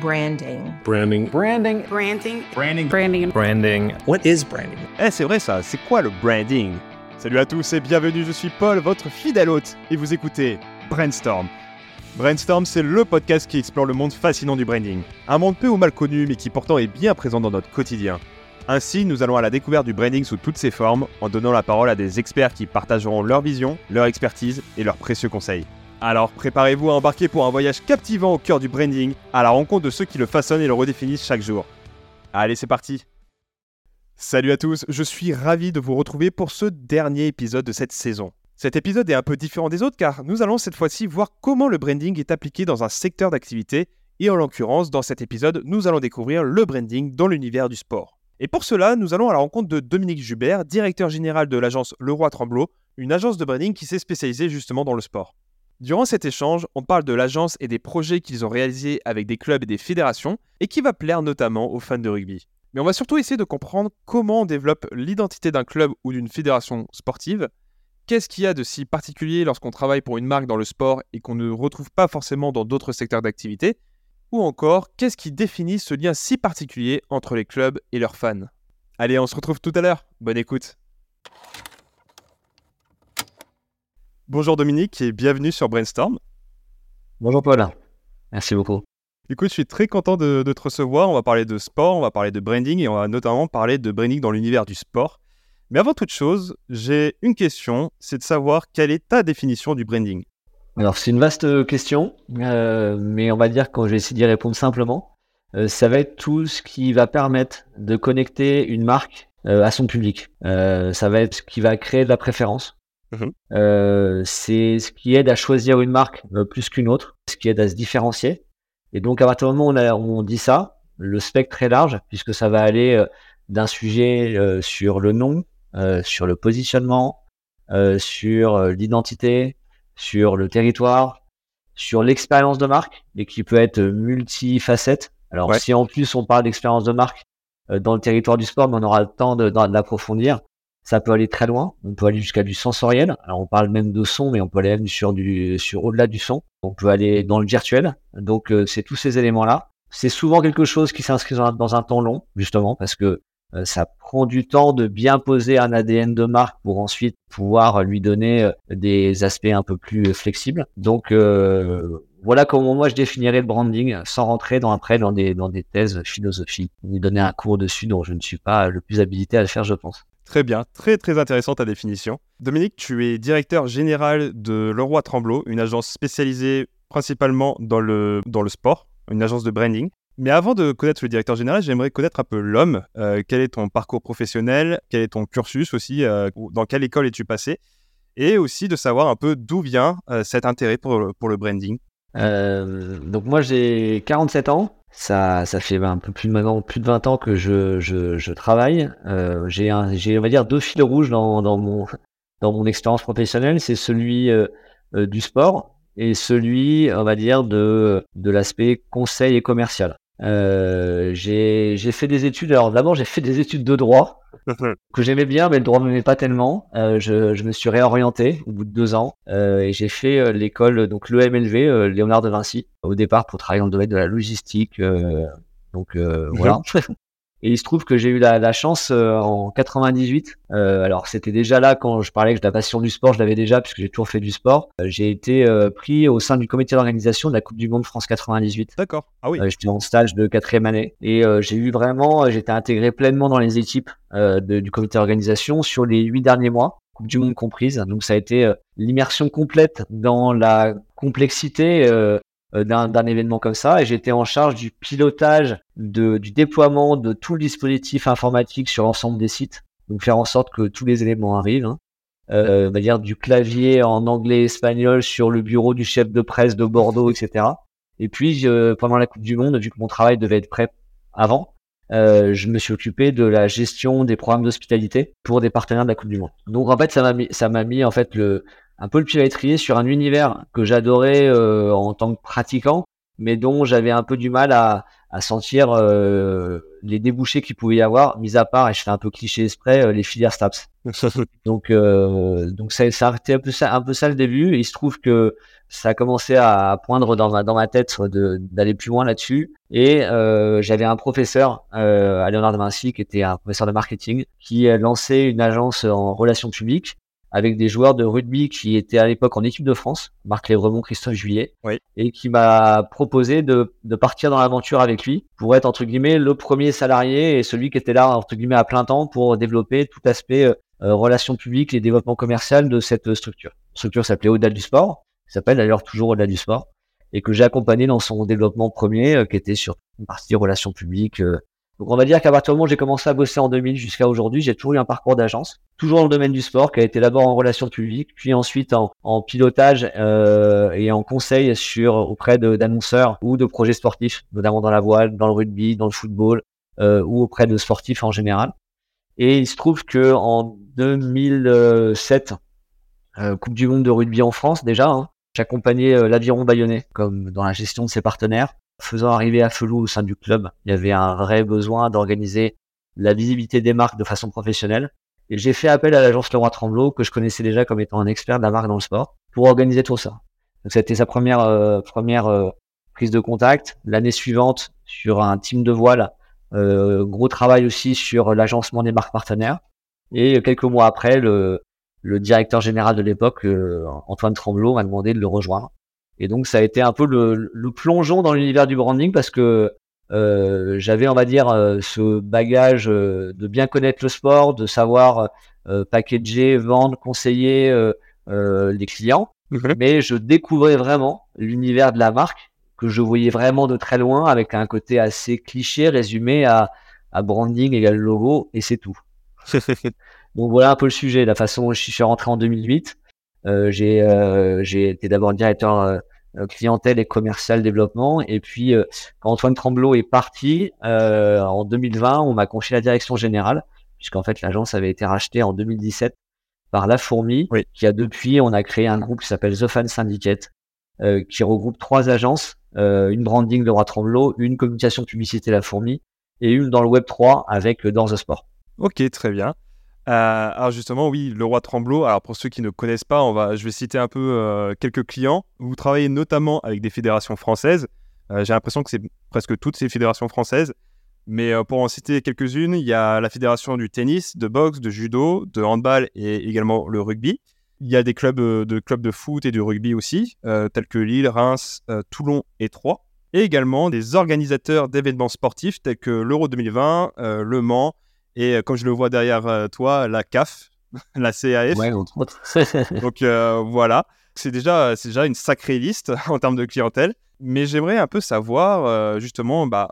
Branding. Branding. Branding. Branding. Branding. Branding. Branding. What is branding? Eh, c'est vrai ça, c'est quoi le branding? Salut à tous et bienvenue, je suis Paul, votre fidèle hôte, et vous écoutez Brainstorm. Brainstorm, c'est le podcast qui explore le monde fascinant du branding. Un monde peu ou mal connu, mais qui pourtant est bien présent dans notre quotidien. Ainsi, nous allons à la découverte du branding sous toutes ses formes, en donnant la parole à des experts qui partageront leur vision, leur expertise et leurs précieux conseils. Alors préparez-vous à embarquer pour un voyage captivant au cœur du branding, à la rencontre de ceux qui le façonnent et le redéfinissent chaque jour. Allez, c'est parti Salut à tous, je suis ravi de vous retrouver pour ce dernier épisode de cette saison. Cet épisode est un peu différent des autres car nous allons cette fois-ci voir comment le branding est appliqué dans un secteur d'activité et en l'occurrence dans cet épisode nous allons découvrir le branding dans l'univers du sport. Et pour cela nous allons à la rencontre de Dominique Jubert, directeur général de l'agence Leroy Tremblot, une agence de branding qui s'est spécialisée justement dans le sport. Durant cet échange, on parle de l'agence et des projets qu'ils ont réalisés avec des clubs et des fédérations et qui va plaire notamment aux fans de rugby. Mais on va surtout essayer de comprendre comment on développe l'identité d'un club ou d'une fédération sportive, qu'est-ce qu'il y a de si particulier lorsqu'on travaille pour une marque dans le sport et qu'on ne retrouve pas forcément dans d'autres secteurs d'activité, ou encore qu'est-ce qui définit ce lien si particulier entre les clubs et leurs fans? Allez, on se retrouve tout à l'heure, bonne écoute. Bonjour Dominique et bienvenue sur Brainstorm. Bonjour Paul, merci beaucoup. Écoute, je suis très content de, de, te recevoir. On va parler de sport, on va parler de branding et on va notamment parler de branding dans l'univers du sport. Mais avant toute chose, j'ai une question, c'est de savoir quelle est ta définition du branding? Alors c'est une vaste question, euh, mais on va dire quand je vais essayer d'y répondre simplement, euh, ça va être tout ce qui va permettre de connecter une marque euh, à son public. ça va être ce qui va créer de la préférence. Mmh. c'est ce qui aide à choisir une marque plus qu'une autre, ce qui aide à se différencier. Et donc, à partir du moment où on, a, on dit ça, le spectre est large, puisque ça va aller euh, d'un sujet euh, sur le nom, euh, sur le positionnement, sur l'identité, sur le territoire, sur l'expérience de marque, et qui peut être multifacette. Alors, si en plus on parle d'expérience de marque dans le territoire du sport, mais on aura le temps de, de l'approfondir, ça peut aller très loin. On peut aller jusqu'à du sensoriel. Alors on parle même de son, mais on peut aller même sur du sur au-delà du son. On peut aller dans le virtuel. Donc euh, c'est tous ces éléments-là. C'est souvent quelque chose qui s'inscrit dans, un temps long, justement, parce que euh, ça prend du temps de bien poser un ADN de marque pour ensuite pouvoir lui donner euh, des aspects un peu plus flexibles. Donc voilà comment moi je définirais le branding sans rentrer dans après dans des dans des thèses philosophiques. Lui donner un cours dessus dont je ne suis pas le plus habilité à le faire, je pense. Très bien, très très intéressante ta définition. Dominique, tu es directeur général de Leroy Tremblot, une agence spécialisée principalement dans le, dans le sport, une agence de branding. Mais avant de connaître le directeur général, j'aimerais connaître un peu l'homme. Euh, quel est ton parcours professionnel? Quel est ton cursus aussi? Euh, Dans quelle école es-tu passé? Et aussi de savoir un peu d'où vient euh, cet intérêt pour, pour le branding. donc moi j'ai 47 ans. Ça, fait un peu plus de maintenant plus de 20 ans que je, travaille. Euh, j'ai, j'ai, on va dire, deux fils rouges dans, mon, expérience professionnelle. C'est celui euh, euh, du sport et celui, on va dire, de l'aspect conseil et commercial. Euh, j'ai, j'ai fait des études. Alors d'abord, j'ai fait des études de droit que j'aimais bien, mais le droit m'aimait pas tellement. Euh, je, je, me suis réorienté au bout de deux ans euh, et j'ai fait euh, l'école, donc l'EMLV, euh, Léonard de Vinci, au départ pour travailler dans le domaine de la logistique. Euh, donc voilà. Et il se trouve que j'ai eu la, la chance euh, en 98. Euh, alors c'était déjà là quand je parlais que la passion du sport, je l'avais déjà puisque j'ai toujours fait du sport. Euh, j'ai été euh, pris au sein du comité d'organisation de la Coupe du Monde France 98. D'accord. Ah oui. j'étais en stage de quatrième année et j'ai eu vraiment, j'étais intégré pleinement dans les équipes de, du comité d'organisation sur les huit derniers mois. Coupe du Monde comprise. Donc ça a été l'immersion complète dans la complexité euh, d'un événement comme ça et j'étais en charge du pilotage de, du déploiement de tout le dispositif informatique sur l'ensemble des sites donc faire en sorte que tous les éléments arrivent hein. euh, on va dire du clavier en anglais espagnol sur le bureau du chef de presse de Bordeaux etc et puis pendant la Coupe du Monde vu que mon travail devait être prêt avant euh, je me suis occupé de la gestion des programmes d'hospitalité pour des partenaires de la Coupe du Monde. Donc en fait, ça m'a mis, ça m'a mis en fait le, un peu le pied à l'étrier sur un univers que j'adorais euh, en tant que pratiquant, mais dont j'avais un peu du mal à, à sentir euh, les débouchés qu'il pouvait y avoir, mis à part, et je fais un peu cliché exprès, les filières STAPS. donc, donc ça, ça a été un peu ça, un peu ça le début. Et il se trouve que ça a commencé à poindre dans ma, dans ma tête d'aller plus loin là-dessus. Et euh, j'avais un professeur euh, à Léonard de Vinci qui était un professeur de marketing qui lancé une agence en relations publiques avec des joueurs de rugby qui étaient à l'époque en équipe de France, Marc Lévremont, Christophe Juillet, et qui m'a proposé de, de partir dans l'aventure avec lui pour être entre guillemets le premier salarié et celui qui était là entre guillemets à plein temps pour développer tout aspect euh, relations publiques et développement commercial de cette structure. La structure s'appelait Audal du Sport qui s'appelle d'ailleurs toujours au-delà du sport, et que j'ai accompagné dans son développement premier, euh, qui était sur une partie relations publiques. Euh. Donc on va dire qu'à partir du moment où j'ai commencé à bosser en 2000 jusqu'à aujourd'hui, j'ai toujours eu un parcours d'agence, toujours dans le domaine du sport, qui a été d'abord en relations publiques, puis ensuite en, pilotage euh, et en conseil sur auprès d'annonceurs ou de projets sportifs, notamment dans la voile, dans le rugby, dans le football, euh, ou auprès de sportifs en général. Et il se trouve que en 2007, euh, Coupe du Monde de rugby en France déjà, hein, J'accompagnais euh, l'aviron bayonnais comme dans la gestion de ses partenaires. Faisant arriver à Felou au sein du club, il y avait un vrai besoin d'organiser la visibilité des marques de façon professionnelle. Et j'ai fait appel à l'agence Leroy Tremblot, que je connaissais déjà comme étant un expert de la marque dans le sport, pour organiser tout ça. Donc c'était sa première euh, première euh, prise de contact. L'année suivante, sur un team de voile, gros travail aussi sur l'agencement des marques partenaires. Et quelques mois après, le, le directeur général de l'époque, euh, Antoine Tremblot, m'a demandé de le rejoindre. Et donc ça a été un peu le, le plongeon dans l'univers du branding parce que euh, j'avais, on va dire, euh, ce bagage de bien connaître le sport, de savoir packager, vendre, conseiller les clients. Mhm. Mais je découvrais vraiment l'univers de la marque que je voyais vraiment de très loin avec un côté assez cliché résumé à, à branding égal logo et c'est tout. Donc voilà un peu le sujet, la façon dont je suis rentré en 2008. Euh, j'ai euh, été d'abord directeur euh, clientèle et commercial développement. Et puis, euh, quand Antoine Tremblot est parti euh, en 2020, on m'a confié la direction générale, puisqu'en fait l'agence avait été rachetée en 2017 par La Fourmi, qui a depuis, on a créé un groupe qui s'appelle The Fan Syndicate, qui regroupe trois agences, une branding de Roi Tremblot, une communication publicité La Fourmi, et une dans le Web 3 avec Dans the Sport. Ok, très bien. Euh, alors justement, oui, le roi Tremblot. Alors pour ceux qui ne connaissent pas, on va, je vais citer un peu euh, quelques clients. Vous travaillez notamment avec des fédérations françaises. Euh, j'ai l'impression que c'est presque toutes ces fédérations françaises. Mais pour en citer quelques-unes, il y a la fédération du tennis, de boxe, de judo, de handball et également le rugby. Il y a des clubs de clubs de foot et de rugby aussi, tels que Lille, Reims, Toulon et Troyes. Et également des organisateurs d'événements sportifs tels que l'Euro 2020, Le Mans, et euh, comme je le vois derrière euh, toi, la CAF, la CAF. Ouais, entre autres. Donc euh, voilà, c'est déjà, déjà une sacrée liste en termes de clientèle. Mais j'aimerais un peu savoir, justement, bah,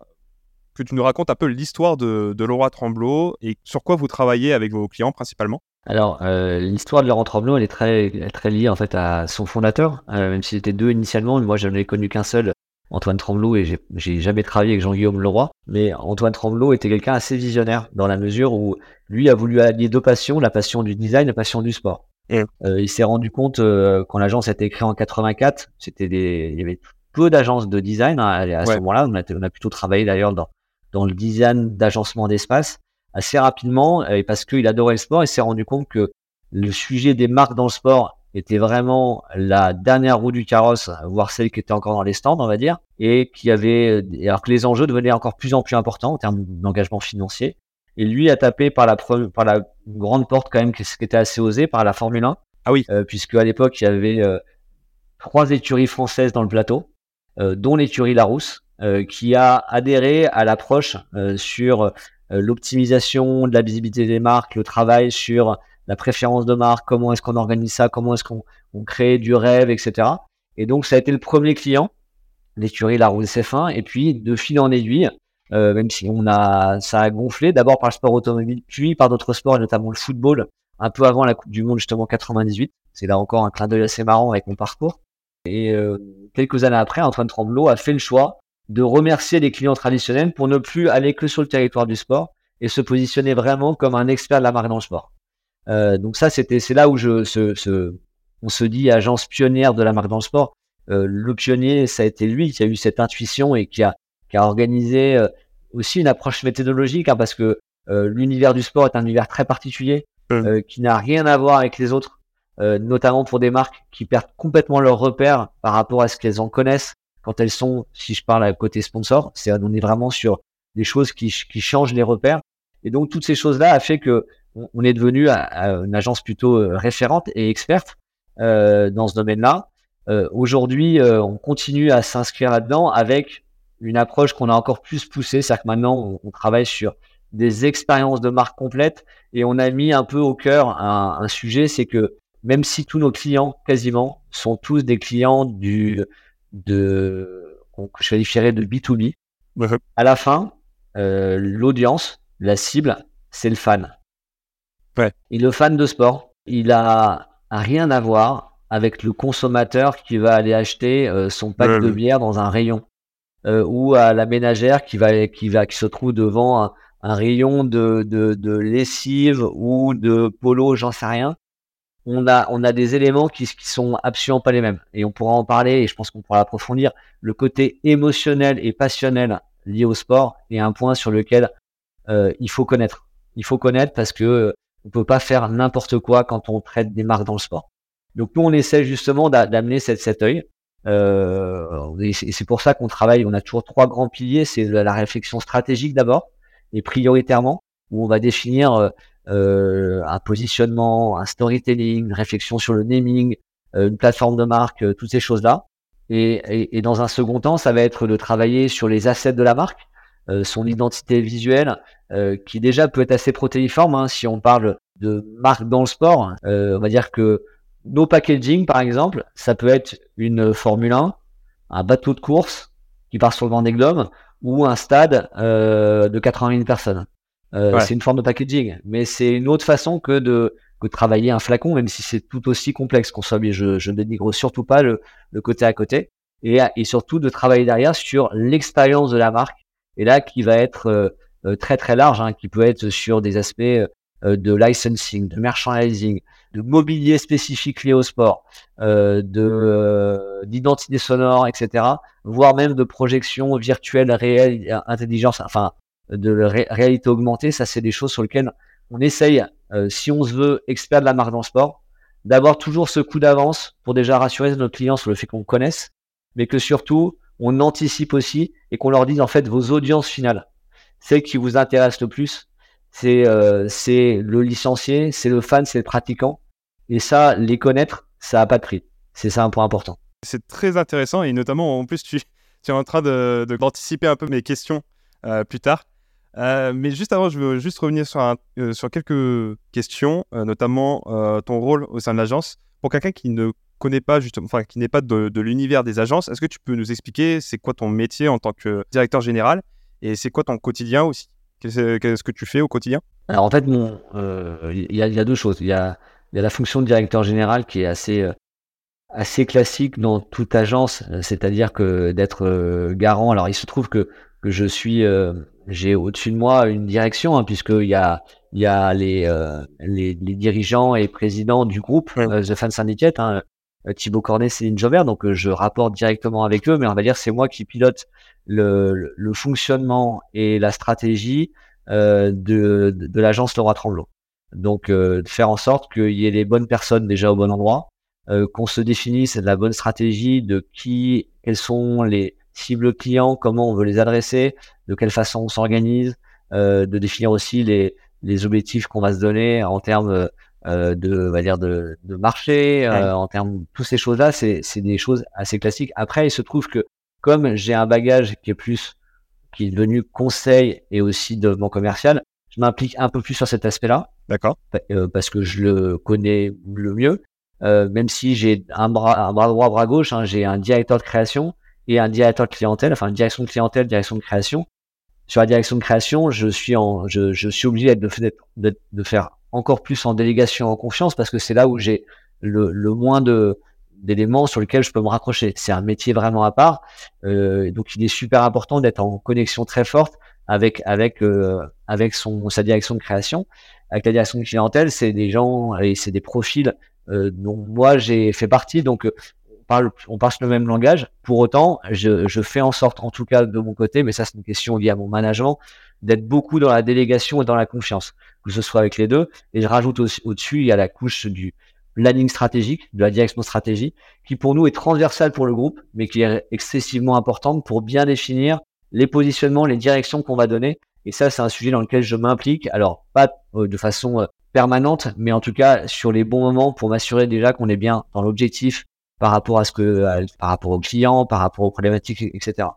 que tu nous racontes un peu l'histoire de, de Laura Tremblot et sur quoi vous travaillez avec vos clients principalement. Alors, l'histoire de Laurent Tremblot, elle est très, très liée en fait à son fondateur, même s'il était deux initialement. Moi, je n'en ai connu qu'un seul, Antoine Tremblot et j'ai jamais travaillé avec Jean-Guillaume Leroy, mais Antoine Tremblot était quelqu'un assez visionnaire dans la mesure où lui a voulu allier deux passions, la passion du design, la passion du sport. Euh, il s'est rendu compte euh, quand l'agence a été créée en 84, c'était des, il y avait peu d'agences de design hein, à, ce moment-là. On a, on a, plutôt travaillé d'ailleurs dans, dans le design d'agencement d'espace assez rapidement, et parce qu'il adorait le sport, il s'est rendu compte que le sujet des marques dans le sport était vraiment la dernière roue du carrosse, voire celle qui était encore dans les stands, on va dire, et qui avait, alors que les enjeux devenaient encore plus en plus importants en termes d'engagement financier. Et lui a tapé par la, par la grande porte quand même, ce qui était assez osé, par la Formule 1. Ah oui. Euh, puisque à l'époque, il y avait euh, trois écuries françaises dans le plateau, euh, dont l'écurie Larousse, euh, qui a adhéré à l'approche sur l'optimisation de la visibilité des marques, le travail sur la préférence de marque, comment est-ce qu'on organise ça, comment est-ce qu'on crée du rêve, etc. Et donc ça a été le premier client, l'écurie La Roue CF1, et puis de fil en aiguille, euh, même si on a ça a gonflé, d'abord par le sport automobile, puis par d'autres sports, notamment le football, un peu avant la Coupe du Monde justement 98. C'est là encore un clin d'œil assez marrant avec mon parcours. Et euh, quelques années après, Antoine Tremblot a fait le choix de remercier les clients traditionnels pour ne plus aller que sur le territoire du sport et se positionner vraiment comme un expert de la marque dans le sport. Euh, donc ça, c'était, c'est là où je, ce, ce, on se dit agence pionnière de la marque dans le sport. Euh, le pionnier, ça a été lui qui a eu cette intuition et qui a, qui a organisé euh, aussi une approche méthodologique, hein, parce que l'univers du sport est un univers très particulier, mmh. qui n'a rien à voir avec les autres, notamment pour des marques qui perdent complètement leurs repères par rapport à ce qu'elles en connaissent quand elles sont, si je parle à côté sponsor, c'est on est vraiment sur des choses qui, qui changent les repères. Et donc toutes ces choses-là a fait que on est devenu une agence plutôt référente et experte euh, dans ce domaine-là. Euh, Aujourd'hui, euh, on continue à s'inscrire là-dedans avec une approche qu'on a encore plus poussée, c'est-à-dire que maintenant, on, on, travaille sur des expériences de marque complètes et on a mis un peu au cœur un, un sujet, c'est que même si tous nos clients, quasiment, sont tous des clients du de que je qualifierais de B2B, à la fin, euh, l'audience, la cible, c'est le fan. Ouais. Et le fan de sport, il a rien à voir avec le consommateur qui va aller acheter euh, son pack de bière dans un rayon euh, ou à la ménagère qui va qui va qui se trouve devant un, un rayon de, de, de, lessive ou de polo, j'en sais rien. On a, on a des éléments qui, qui sont absolument pas les mêmes. Et on pourra en parler, et je pense qu'on pourra approfondir. Le côté émotionnel et passionnel lié au sport est un point sur lequel euh, il faut connaître. Il faut connaître parce que on peut pas faire n'importe quoi quand on traite des marques dans le sport. Donc nous, on essaie justement d'amener cet, cet œil. Euh, et c'est pour ça qu'on travaille. On a toujours trois grands piliers. C'est la réflexion stratégique d'abord et prioritairement, où on va définir euh, euh, un positionnement, un storytelling, une réflexion sur le naming, une plateforme de marque, toutes ces choses-là. Et, et, dans un second temps, ça va être de travailler sur les assets de la marque, son identité visuelle, euh, qui déjà peut être assez protéiforme. Hein, si on parle de marque dans le sport, euh, on va dire que nos packaging, par exemple, ça peut être une Formule 1, un bateau de course qui part sur le Vendée Globe ou un stade de 80 000 personnes. Ouais. C'est une forme de packaging, mais c'est une autre façon que de que de travailler un flacon, même si c'est tout aussi complexe qu'on soit. Je, je ne dénigre surtout pas le, le côté à côté, et, et surtout de travailler derrière sur l'expérience de la marque et là qui va être euh, euh, très très large, hein, qui peut être sur des aspects euh, de licensing, de merchandising, de mobilier spécifique lié au sport, euh, de d'identité sonore, etc., voire même de projection virtuelle réelle, intelligence, enfin de ré réalité augmentée. Ça, c'est des choses sur lesquelles on essaye, euh, si on se veut expert de la marque dans le sport, d'avoir toujours ce coup d'avance pour déjà rassurer nos clients sur le fait qu'on connaisse, mais que surtout on anticipe aussi et qu'on leur dise en fait vos audiences finales, celles qui vous intéressent le plus, c'est euh, le licencié, c'est le fan, c'est le pratiquant. Et ça, les connaître, ça a pas de prix. C'est ça un point important. C'est très intéressant et notamment en plus tu, tu es en train de d'anticiper un peu mes questions euh, plus tard. Euh, mais juste avant, je veux juste revenir sur, sur quelques questions, notamment ton rôle au sein de l'agence. Pour quelqu'un qui ne connaît pas justement, enfin qui n'est pas de, de l'univers des agences, est-ce que tu peux nous expliquer c'est quoi ton métier en tant que directeur général et c'est quoi ton quotidien aussi? Qu'est-ce que tu fais au quotidien? Alors en fait, il euh, y, y, a deux choses. Il y a, y a, la fonction de directeur général qui est assez euh, assez classique dans toute agence, c'est-à-dire que d'être euh, garant. Alors il se trouve que que je suis j'ai au-dessus de moi une direction hein, puisqu'il y a il y a les, les, les dirigeants et présidents du groupe The Fan Syndicate hein, euh, Thibaut Cornet, Céline Jobert, donc euh, je rapporte directement avec eux, mais on va dire c'est moi qui pilote le, le, fonctionnement et la stratégie euh, de, de, de l'agence Leroy Tremblot. Donc euh, de faire en sorte qu'il y ait les bonnes personnes déjà au bon endroit, euh, qu'on se définisse la bonne stratégie de qui, quels sont les cibles clients, comment on veut les adresser, de quelle façon on s'organise, de définir aussi les, les objectifs qu'on va se donner en termes euh, de, on va dire de, de marché, euh, en termes de toutes ces choses-là, c'est, c'est des choses assez classiques. Après, il se trouve que comme j'ai un bagage qui est plus, qui est devenu conseil et aussi développement commercial, je m'implique un peu plus sur cet aspect-là. D'accord. Euh, parce que je le connais le mieux. Euh, même si j'ai un bras, un bras droit, bras gauche, hein, j'ai un directeur de création et un directeur de clientèle, enfin une direction de clientèle, direction de création. Sur la direction de création, je suis en, je, je suis obligé d'être, de, de faire encore plus en délégation en confiance parce que c'est là où j'ai le, le, moins de d'éléments sur lesquels je peux me raccrocher. C'est un métier vraiment à part, euh, donc il est super important d'être en connexion très forte avec avec euh, avec son sa direction de création, avec la direction de clientèle. C'est des gens et c'est des profils euh, dont moi j'ai fait partie. Donc parle, on parle le même langage. Pour autant, je, fais en sorte, en tout cas de mon côté, mais ça c'est une question liée à mon management, d'être beaucoup dans la délégation et dans la confiance, que ce soit avec les deux. Et je rajoute au-dessus, il y a la couche du planning stratégique, de la direction stratégie, qui pour nous est transversale pour le groupe, mais qui est excessivement importante pour bien définir les positionnements, les directions qu'on va donner. Et ça, c'est un sujet dans lequel je m'implique. Alors, pas euh, de façon euh, permanente, mais en tout cas sur les bons moments pour m'assurer déjà qu'on est bien dans l'objectif par rapport à ce que, par rapport aux clients, par rapport aux problématiques, etc.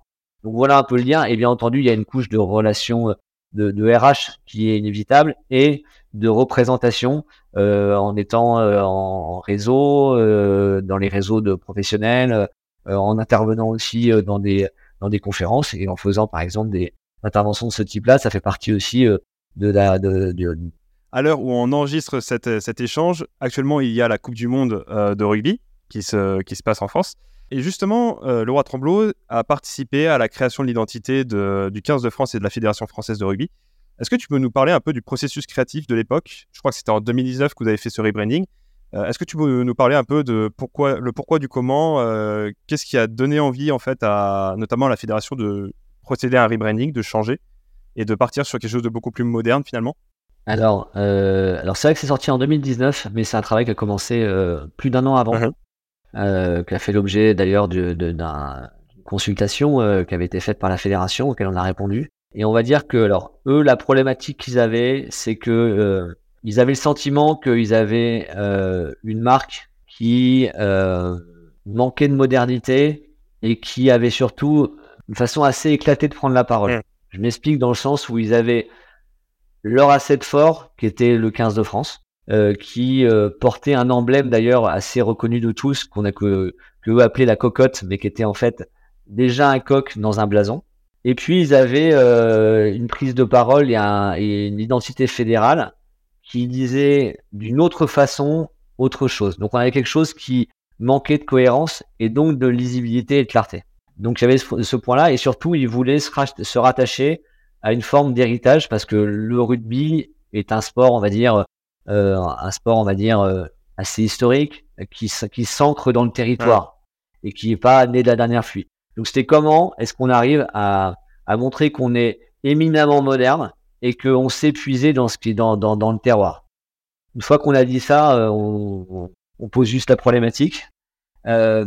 Donc voilà un peu le lien. Et bien entendu, il y a une couche de relation euh, de, de RH qui est inévitable et de représentation euh, en étant euh, en, réseau, euh, dans les réseaux de professionnels, en intervenant aussi dans des dans des conférences et en faisant par exemple des interventions de ce type-là, ça fait partie aussi de la de, de, à l'heure où on enregistre cet, cet, échange, actuellement il y a la Coupe du Monde de rugby qui se, qui se passe en France. Et justement, le roi Tremblot a participé à la création de l'identité du 15 de France et de la Fédération française de rugby. Est-ce que tu peux nous parler un peu du processus créatif de l'époque? Je crois que c'était en 2019 que vous avez fait ce rebranding. Euh, est-ce que tu peux nous parler un peu de pourquoi, le pourquoi du comment euh, Qu'est-ce qui a donné envie, en fait, à notamment à la fédération de procéder à un rebranding, de changer et de partir sur quelque chose de beaucoup plus moderne finalement? Alors, euh, alors c'est vrai que c'est sorti en 2019, mais c'est un travail qui a commencé plus d'un an avant, uh-huh. qui a fait l'objet d'ailleurs d'une consultation qui avait été faite par la fédération, auquel on a répondu. Et on va dire que, alors, eux, la problématique qu'ils avaient, c'est que euh, ils avaient le sentiment qu'ils avaient euh, une marque qui euh, manquait de modernité et qui avait surtout une façon assez éclatée de prendre la parole. Mm. Je m'explique dans le sens où ils avaient leur asset fort, qui était le 15 de France, euh, qui euh, portait un emblème d'ailleurs assez reconnu de tous, qu'on a que, que eux appelaient la cocotte, mais qui était en fait déjà un coq dans un blason. Et puis ils avaient euh, une prise de parole et, et, une identité fédérale qui disait d'une autre façon autre chose. Donc on avait quelque chose qui manquait de cohérence et donc de lisibilité et de clarté. Donc j'avais ce, ce point-là et surtout ils voulaient se, rattacher à une forme d'héritage parce que le rugby est un sport, on va dire, un sport, on va dire, euh, assez historique, qui, qui s'ancre dans le territoire et qui n'est pas né de la dernière fuite. Donc c'était comment est-ce qu'on arrive à, à montrer qu'on est éminemment moderne et qu'on sait puiser dans ce qui est dans, dans, dans le terroir? Une fois qu'on a dit ça, euh, on, on, pose juste la problématique. Euh,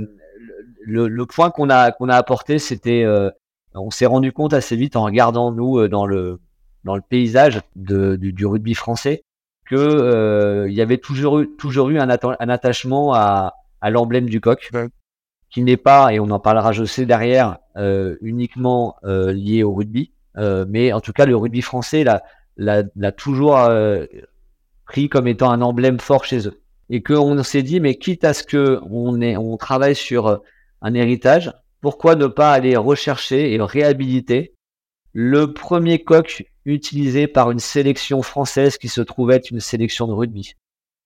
le, le, point qu'on a qu'on a apporté, c'était, euh, on s'est rendu compte assez vite en regardant nous euh, dans le dans le paysage de, du, du, rugby français que euh, il y avait toujours eu toujours eu un, un attachement à, à l'emblème du coq qui n'est pas, et on en parlera je sais derrière, euh, uniquement euh, lié au rugby, euh, mais en tout cas le rugby français l'a, l'a, toujours pris comme étant un emblème fort chez eux. Et qu'on s'est dit, mais quitte à ce que on, est, on travaille sur un héritage, pourquoi ne pas aller rechercher et réhabiliter le premier coq utilisé par une sélection française qui se trouvait être une sélection de rugby.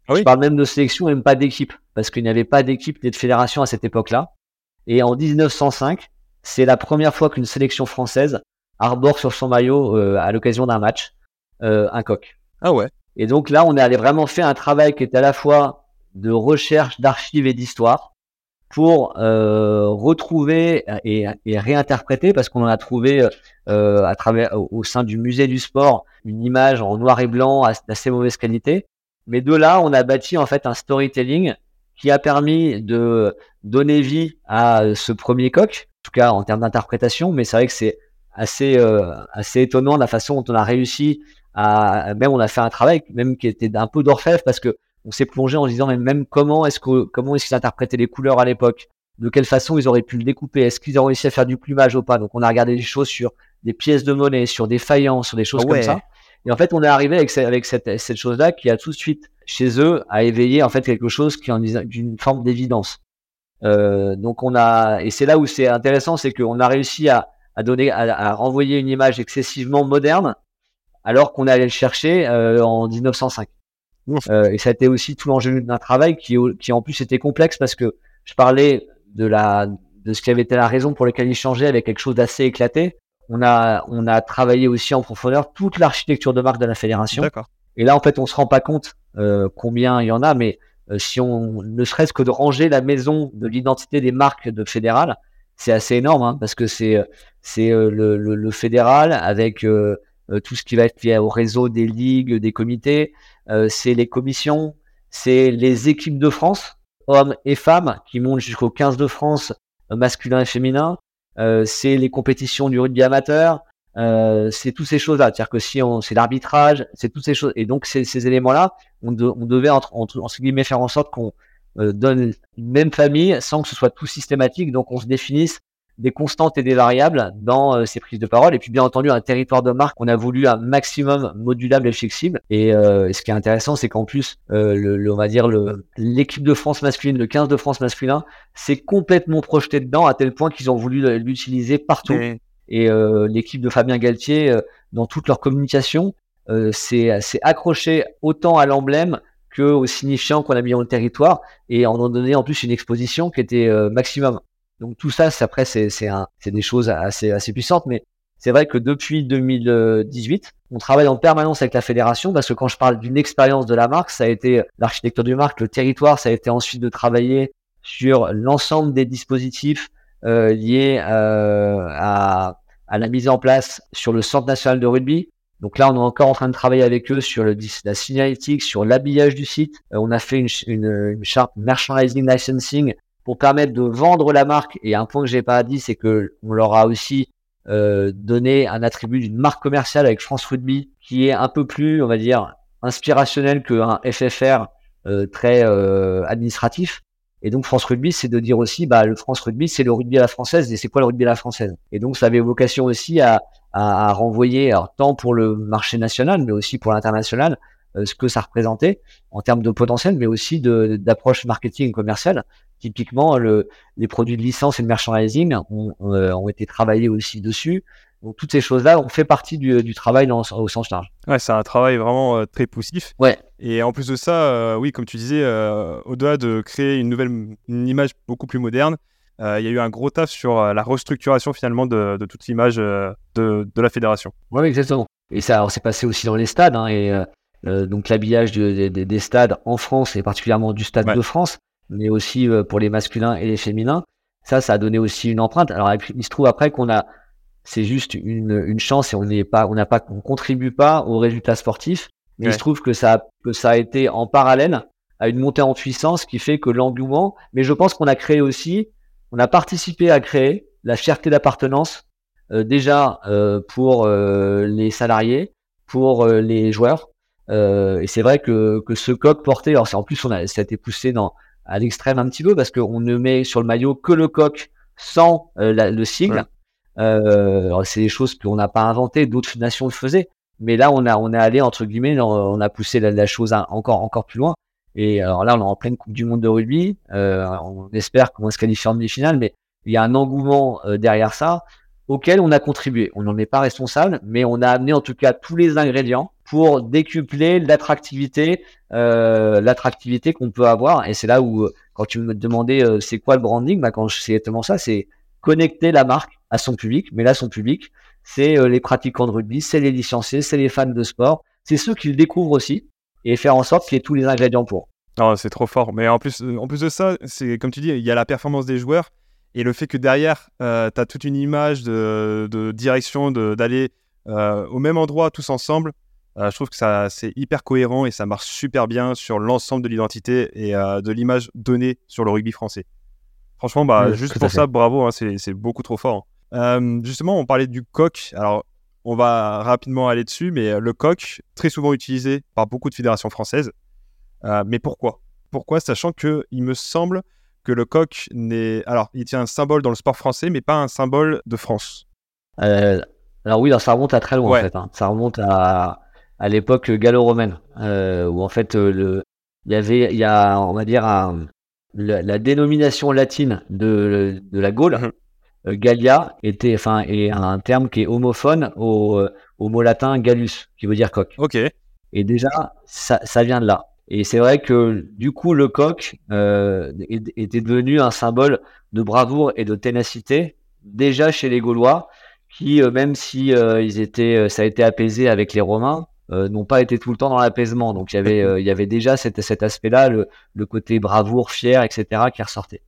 Ah Je parle même de sélection même pas d'équipe, parce qu'il n'y avait pas d'équipe ni de fédération à cette époque-là. Et en 1905, c'est la première fois qu'une sélection française arbore sur son maillot euh, à l'occasion d'un match euh, un coq. Ah ouais. Et donc là, on est allé vraiment faire un travail qui est à la fois de recherche, d'archives et d'histoire pour euh, retrouver et, et, réinterpréter parce qu'on en a trouvé euh, à travers au sein du musée du sport une image en noir et blanc d'assez mauvaise qualité. Mais de là, on a bâti en fait un storytelling qui a permis de donner vie à ce premier coq, en tout cas en termes d'interprétation, mais c'est vrai que c'est assez euh, assez étonnant la façon dont on a réussi à même on a fait un travail même qui était un peu d'orfèvre parce que on s'est plongé en se disant même, même comment est-ce que comment est-ce qu'ils interprétaient les couleurs à l'époque? De quelle façon ils auraient pu le découper? Est-ce qu'ils ont réussi à faire du plumage ou pas? Donc on a regardé des choses sur des pièces de monnaie sur des faïences sur des choses comme ça. Et en fait on est arrivé avec, avec cette, cette chose là qui a tout de suite chez eux à éveiller en fait quelque chose qui en d'une forme d'évidence. Euh, donc on a et c'est là où c'est intéressant, c'est qu'on a réussi à, à donner à, à, renvoyer une image excessivement moderne alors qu'on allait le chercher euh, en 1905. Euh, et ça a été aussi tout l'enjeu d'un travail qui, qui en plus était complexe parce que je parlais de la de ce qui avait été la raison pour laquelle il changeait avec quelque chose d'assez éclaté. On a on a travaillé aussi en profondeur toute l'architecture de marque de la fédération. Et là en fait on se rend pas compte euh, combien il y en a, mais si on ne serait-ce que de ranger la maison de l'identité des marques de fédéral, c'est assez énorme hein, parce que c'est c'est le, le, le, fédéral avec tout ce qui va être lié au réseau des ligues, des comités, c'est les commissions, c'est les équipes de France, hommes et femmes, qui montent jusqu'au 15 de France, masculin et féminin. Euh, c'est les compétitions du rugby amateur, euh, c'est toutes ces choses-là. C'est-à-dire que si on, c'est l'arbitrage, c'est toutes ces choses. Et donc ces, ces éléments-là, on, on, devait entre, entre, entre guillemets faire en sorte qu'on euh, donne une même famille sans que ce soit tout systématique. Donc on se définisse des constantes et des variables dans euh, ces prises de parole. Et puis bien entendu, un territoire de marque, on a voulu un maximum modulable et flexible. Et, euh, ce qui est intéressant, c'est qu'en plus, euh, le, on va dire l'équipe de France masculine, le 15 de France masculin, s'est complètement projeté dedans à tel point qu'ils ont voulu l'utiliser partout. Et l'équipe de Fabien Galtier, dans toute leur communication, s'est accroché autant à l'emblème que aux signifiants qu'on a mis dans le territoire et en ont donné en plus une exposition qui était maximum. Donc tout ça, après, c'est des choses assez, assez puissantes, mais c'est vrai que depuis 2018, on travaille en permanence avec la fédération parce que quand je parle d'une expérience de la marque, ça a été l'architecture du marque, le territoire, ça a été ensuite de travailler sur l'ensemble des dispositifs euh, liés euh, à, à, la mise en place sur le centre national de rugby. Donc là, on est encore en train de travailler avec eux sur le, la signalétique, sur l'habillage du site. Euh, on a fait une, une, une charte merchandising licensing pour permettre de vendre la marque. Et un point que j'ai pas dit, c'est que on leur a aussi euh, donné un attribut d'une marque commerciale avec France Rugby qui est un peu plus, on va dire, inspirationnel qu'un FFR euh, très euh, administratif. Et donc France Rugby, c'est de dire aussi, bah le France Rugby, c'est le rugby à la française. Et c'est quoi le rugby à la française? Et donc ça avait vocation aussi à, à, à renvoyer, alors, tant pour le marché national, mais aussi pour l'international, euh, ce que ça représentait en termes de potentiel, mais aussi d'approche marketing commerciale. Typiquement, le, les produits de licence et de merchandising ont, euh, ont été travaillés aussi dessus. Donc toutes ces choses-là ont fait partie du, du travail dans, au sens large. Ouais, c'est un travail vraiment euh, très poussif. Ouais. Et en plus de ça, oui, comme tu disais, au-delà de créer une nouvelle une image beaucoup plus moderne, il y a eu un gros taf sur la restructuration finalement de, de toute l'image de, de, la fédération. Oui, exactement. Et ça s'est passé aussi dans les stades. Hein, et euh, donc l'habillage des stades en France et particulièrement du stade de France, mais aussi euh, pour les masculins et les féminins. Ça, ça a donné aussi une empreinte. Alors il se trouve après qu'on a, c'est juste une, une chance et on n'est pas, on n'a pas, on contribue pas aux résultats sportifs. Mais il se trouve que ça, que ça a été en parallèle à une montée en puissance qui fait que l'engouement. Mais je pense qu'on a créé aussi, on a participé à créer la fierté d'appartenance euh, déjà euh, pour les salariés, pour les joueurs, euh, et c'est vrai que, que ce coq porté, alors c'est en plus on a, ça a été poussé dans à l'extrême un petit peu parce qu'on ne met sur le maillot que le coq sans euh, le sigle. Euh, c'est des choses qu'on n'a pas inventées, d'autres nations le faisaient. Mais là, on a on est allé entre guillemets, on, a poussé la, chose encore encore plus loin. Et alors là, on est en pleine Coupe du Monde de rugby. Euh, on espère qu'on va se qualifier en demi-finale, mais il y a un engouement euh, derrière ça auquel on a contribué. On n'en est pas responsable, mais on a amené en tout cas tous les ingrédients pour décupler l'attractivité, euh, l'attractivité qu'on peut avoir. Et c'est là où, euh, quand tu me demandais euh, c'est quoi le branding, bah, quand c'est exactement ça, c'est connecter la marque à son public. Mais là, son public, c'est les pratiquants de rugby, c'est les licenciés, c'est les fans de sport, c'est ceux qui le découvrent aussi et faire en sorte qu'il y ait tous les ingrédients pour. Non, c'est trop fort. Mais en plus, en plus de ça, c'est comme tu dis, il y a la performance des joueurs et le fait que derrière, tu as toute une image de direction, d'aller au même endroit tous ensemble. Euh, je trouve que ça, c'est hyper cohérent et ça marche super bien sur l'ensemble de l'identité et euh, de l'image donnée sur le rugby français. Franchement, bah, juste pour ça, bravo, hein, c'est beaucoup trop fort. Hein. Euh, justement, on parlait du coq. Alors, on va rapidement aller dessus, mais le coq, très souvent utilisé par beaucoup de fédérations françaises. mais pourquoi? Pourquoi? Sachant que il me semble que le coq n'est. Alors, il tient un symbole dans le sport français, mais pas un symbole de France. alors, oui, ça remonte à très loin, en fait. Hein. Ça remonte à à l'époque gallo-romaine, euh, où en fait euh, le, il y avait, il y a, on va dire, la, dénomination latine de, de la Gaule, euh, Gallia était, enfin, est un terme qui est homophone au, au mot latin gallus, qui veut dire coq. Ok. Et déjà, ça, ça vient de là. Et c'est vrai que du coup, le coq euh, était devenu un symbole de bravoure et de ténacité déjà chez les Gaulois, qui même si ils étaient, ça a été apaisé avec les Romains, n'ont pas été tout le temps dans l'apaisement. Donc il y avait, il y avait déjà cet, cet aspect-là, le, le côté bravoure, fier, etc., qui ressortait.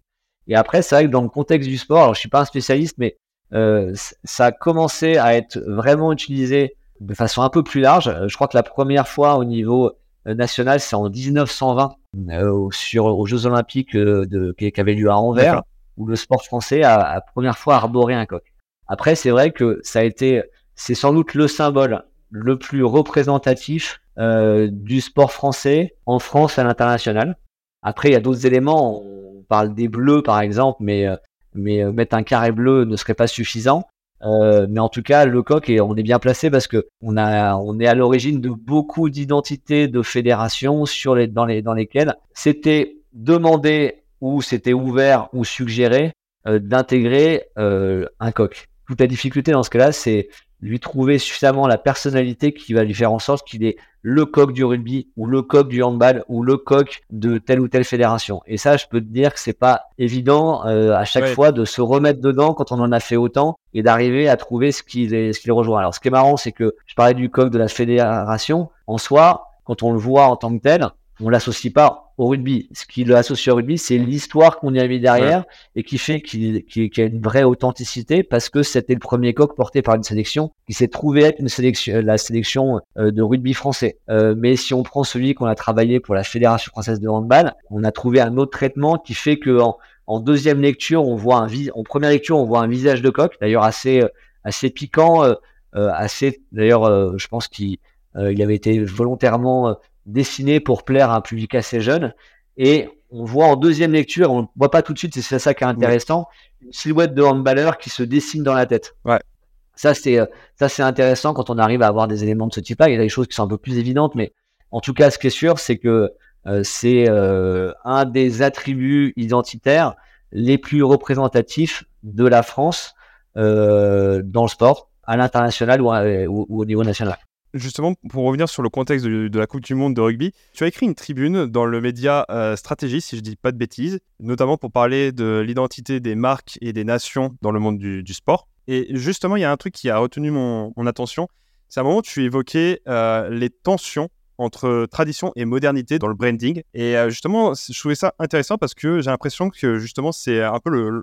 Et après, c'est vrai que dans le contexte du sport, alors je suis pas un spécialiste, mais euh, ça a commencé à être vraiment utilisé de façon un peu plus large. Euh, je crois que la première fois au niveau euh, national, c'est en 1920 euh, sur aux Jeux Olympiques de, qui, qui avaient lieu à Anvers, où le sport français a, a première fois arboré un coq. Après, c'est vrai que ça a été, c'est sans doute le symbole le plus représentatif euh, du sport français en France à l'international. Après, il y a d'autres éléments. On parle des bleus, par exemple, mais mais mettre un carré bleu ne serait pas suffisant. Euh, mais en tout cas, le coq et on est bien placé parce que on a, on est à l'origine de beaucoup d'identités de fédérations sur les, dans les, dans lesquelles c'était demandé ou c'était ouvert ou suggéré euh, d'intégrer euh, un coq. Toute la difficulté dans ce cas-là, c'est lui trouver suffisamment la personnalité qui va lui faire en sorte qu'il est le coq du rugby ou le coq du handball ou le coq de telle ou telle fédération. Et ça, je peux te dire que c'est pas évident euh, à chaque fois de se remettre dedans quand on en a fait autant et d'arriver à trouver ce qui ce qui les rejoint. Alors, ce qui est marrant, c'est que je parlais du coq de la fédération. En soi, quand on le voit en tant que tel, on l'associe pas au rugby. Ce qui l'associe au rugby, c'est l'histoire qu'on y a mis derrière et qui fait qu'il qu a une vraie authenticité parce que c'était le premier coq porté par une sélection qui s'est trouvé être une sélection, la sélection euh, de rugby français. Euh, mais si on prend celui qu'on a travaillé pour la Fédération française de handball, on a trouvé un autre traitement qui fait que en, en deuxième lecture, on voit un en première lecture, on voit un visage de coq, d'ailleurs assez assez piquant, euh, assez d'ailleurs, je pense qu'il il avait été volontairement dessiné pour plaire à un public assez jeune. Et on voit en deuxième lecture, on ne voit pas tout de suite, c'est ça qui est intéressant, une silhouette de handballeur qui se dessine dans la tête. Ouais. Ça, c'est, euh, ça, c'est intéressant quand on arrive à avoir des éléments de ce type-là. Il y a des choses qui sont un peu plus évidentes, mais en tout cas, ce qui est sûr, c'est que euh, c'est euh, un des attributs identitaires les plus représentatifs de la France euh, dans le sport, à l'international ou, ou, ou, au niveau national justement, pour revenir sur le contexte de, la Coupe du Monde de rugby, tu as écrit une tribune dans le média euh, Stratégie, si je dis pas de bêtises, notamment pour parler de l'identité des marques et des nations dans le monde du, sport. Et justement, il y a un truc qui a retenu mon, attention. C'est un moment où tu évoquais euh, les tensions entre tradition et modernité dans le branding. Et euh, justement, je trouvais ça intéressant parce que j'ai l'impression que justement, c'est un peu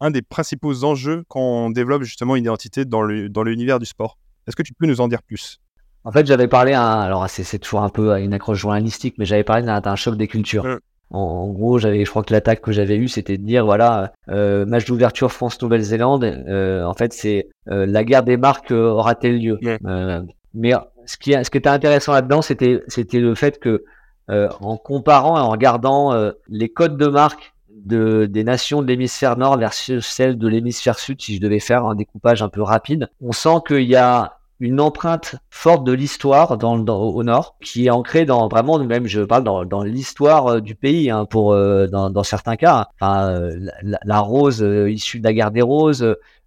un des principaux enjeux quand on développe justement une identité dans l'univers dans du sport. Est-ce que tu peux nous en dire plus? En fait, j'avais parlé, un, alors c'est toujours un peu une accroche journalistique, mais j'avais parlé d'un choc des cultures. Mm. En, gros, j'avais, je crois que l'attaque que j'avais eue, c'était de dire, voilà, euh, match d'ouverture France-Nouvelle-Zélande, euh, en fait, c'est euh, la guerre des marques euh, aura-t-elle lieu? Euh, Mais ce qui, ce qui était intéressant là-dedans, c'était, c'était le fait que, en comparant et en regardant les codes de marque de, des nations de l'hémisphère nord versus celles de l'hémisphère sud, si je devais faire un découpage un peu rapide, on sent qu'il y a une empreinte forte de l'histoire dans, dans, au nord, qui est ancrée dans vraiment même je parle dans, dans l'histoire euh, du pays hein, pour euh, dans, dans, certains cas. Enfin, euh, la, la, rose issue de la guerre des roses,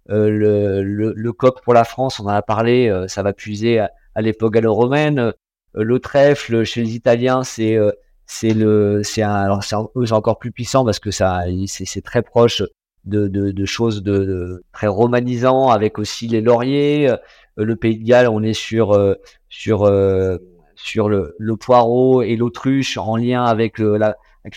le, le, le, coq pour la France, on en a parlé, ça va puiser à, à l'époque gallo-romaine. le trèfle chez les Italiens, c'est c'est le c'est alors c'est encore plus puissant parce que ça c'est très proche de, de, de choses de, de, très romanisant avec aussi les lauriers euh, le Pays de Galles, on est sur euh, euh, le, poireau et l'autruche en lien avec le,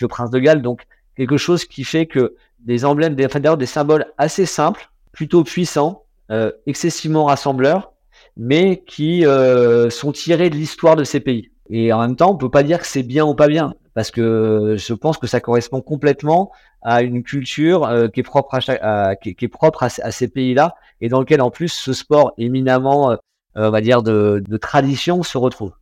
prince de Galles. Donc quelque chose qui fait que des emblèmes, des, enfin, des symboles assez simples, plutôt puissants, euh, excessivement rassembleurs, mais qui euh, sont tirés de l'histoire de ces pays. Et en même temps, on peut pas dire que c'est bien ou pas bien, parce que je pense que ça correspond complètement à une culture euh, qui est propre à, chaque, qui, est propre à, ces pays-là et dans lequel en plus ce sport éminemment, euh, on va dire de, de, tradition se retrouve.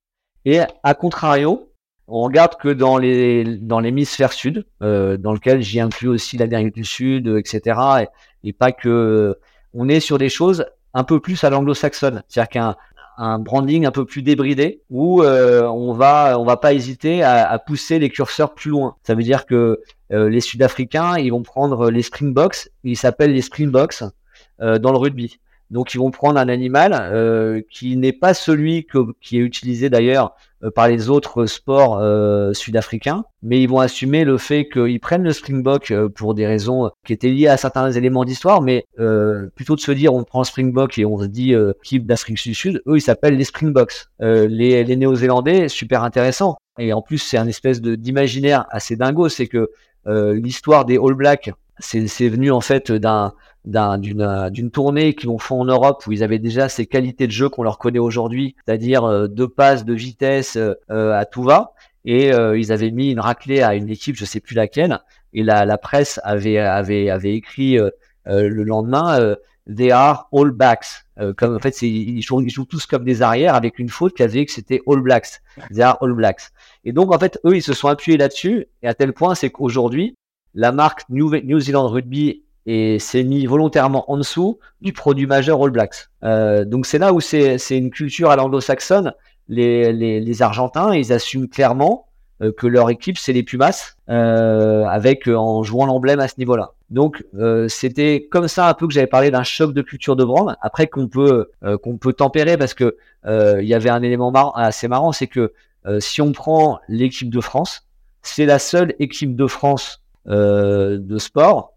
Et à contrario, on regarde que dans les dans l'hémisphère sud, euh, dans lequel j'y inclus aussi l'Amérique du Sud, etc. Et, et, pas que on est sur des choses un peu plus à l'anglo-saxonne, c'est-à-dire qu'un un branding un peu plus débridé où euh, on va on va pas hésiter à, pousser les curseurs plus loin. Ça veut dire que euh, les Sud-Africains ils vont prendre les Springboks, ils s'appellent les Springboks euh, dans le rugby. Donc ils vont prendre un animal euh, qui n'est pas celui que, qui est utilisé d'ailleurs euh, par les autres sports euh, sud-africains, mais ils vont assumer le fait qu'ils prennent le springbok pour des raisons qui étaient liées à certains éléments d'histoire, mais plutôt de se dire on prend le springbok et on se dit équipe d'Afrique du Sud, eux ils s'appellent les springboks. les, les Néo-Zélandais, super intéressant. Et en plus c'est un espèce de d'imaginaire assez dingo, c'est que l'histoire des All Blacks, c'est venu en fait d'un d'une d'une tournée qu'ils ont fait en Europe où ils avaient déjà ces qualités de jeu qu'on leur connaît aujourd'hui, c'est-à-dire euh, deux passes de vitesse euh, à tout va. Et euh, ils avaient mis une raclée à une équipe, je sais plus laquelle, et la, la presse avait avait avait écrit le lendemain They are all backs. comme en fait, ils jouent, ils jouent tous comme des arrières avec une faute qui avait que c'était all blacks. They are all blacks. Et donc en fait, eux, ils se sont appuyés là-dessus et à tel point, c'est qu'aujourd'hui, la marque New, New Zealand Rugby et c'est mis volontairement en dessous du produit majeur All Blacks. Euh, donc c'est là où c'est une culture à l'anglo-saxonne. Les, les, les, Argentins, ils assument clairement euh, que leur équipe c'est les Pumas, euh, avec euh, en jouant l'emblème à ce niveau-là. Donc euh, c'était comme ça un peu que j'avais parlé d'un choc de culture de brand. Après qu'on peut qu'on peut tempérer parce que il y avait un élément assez marrant, c'est que si on prend l'équipe de France, c'est la seule équipe de France de sport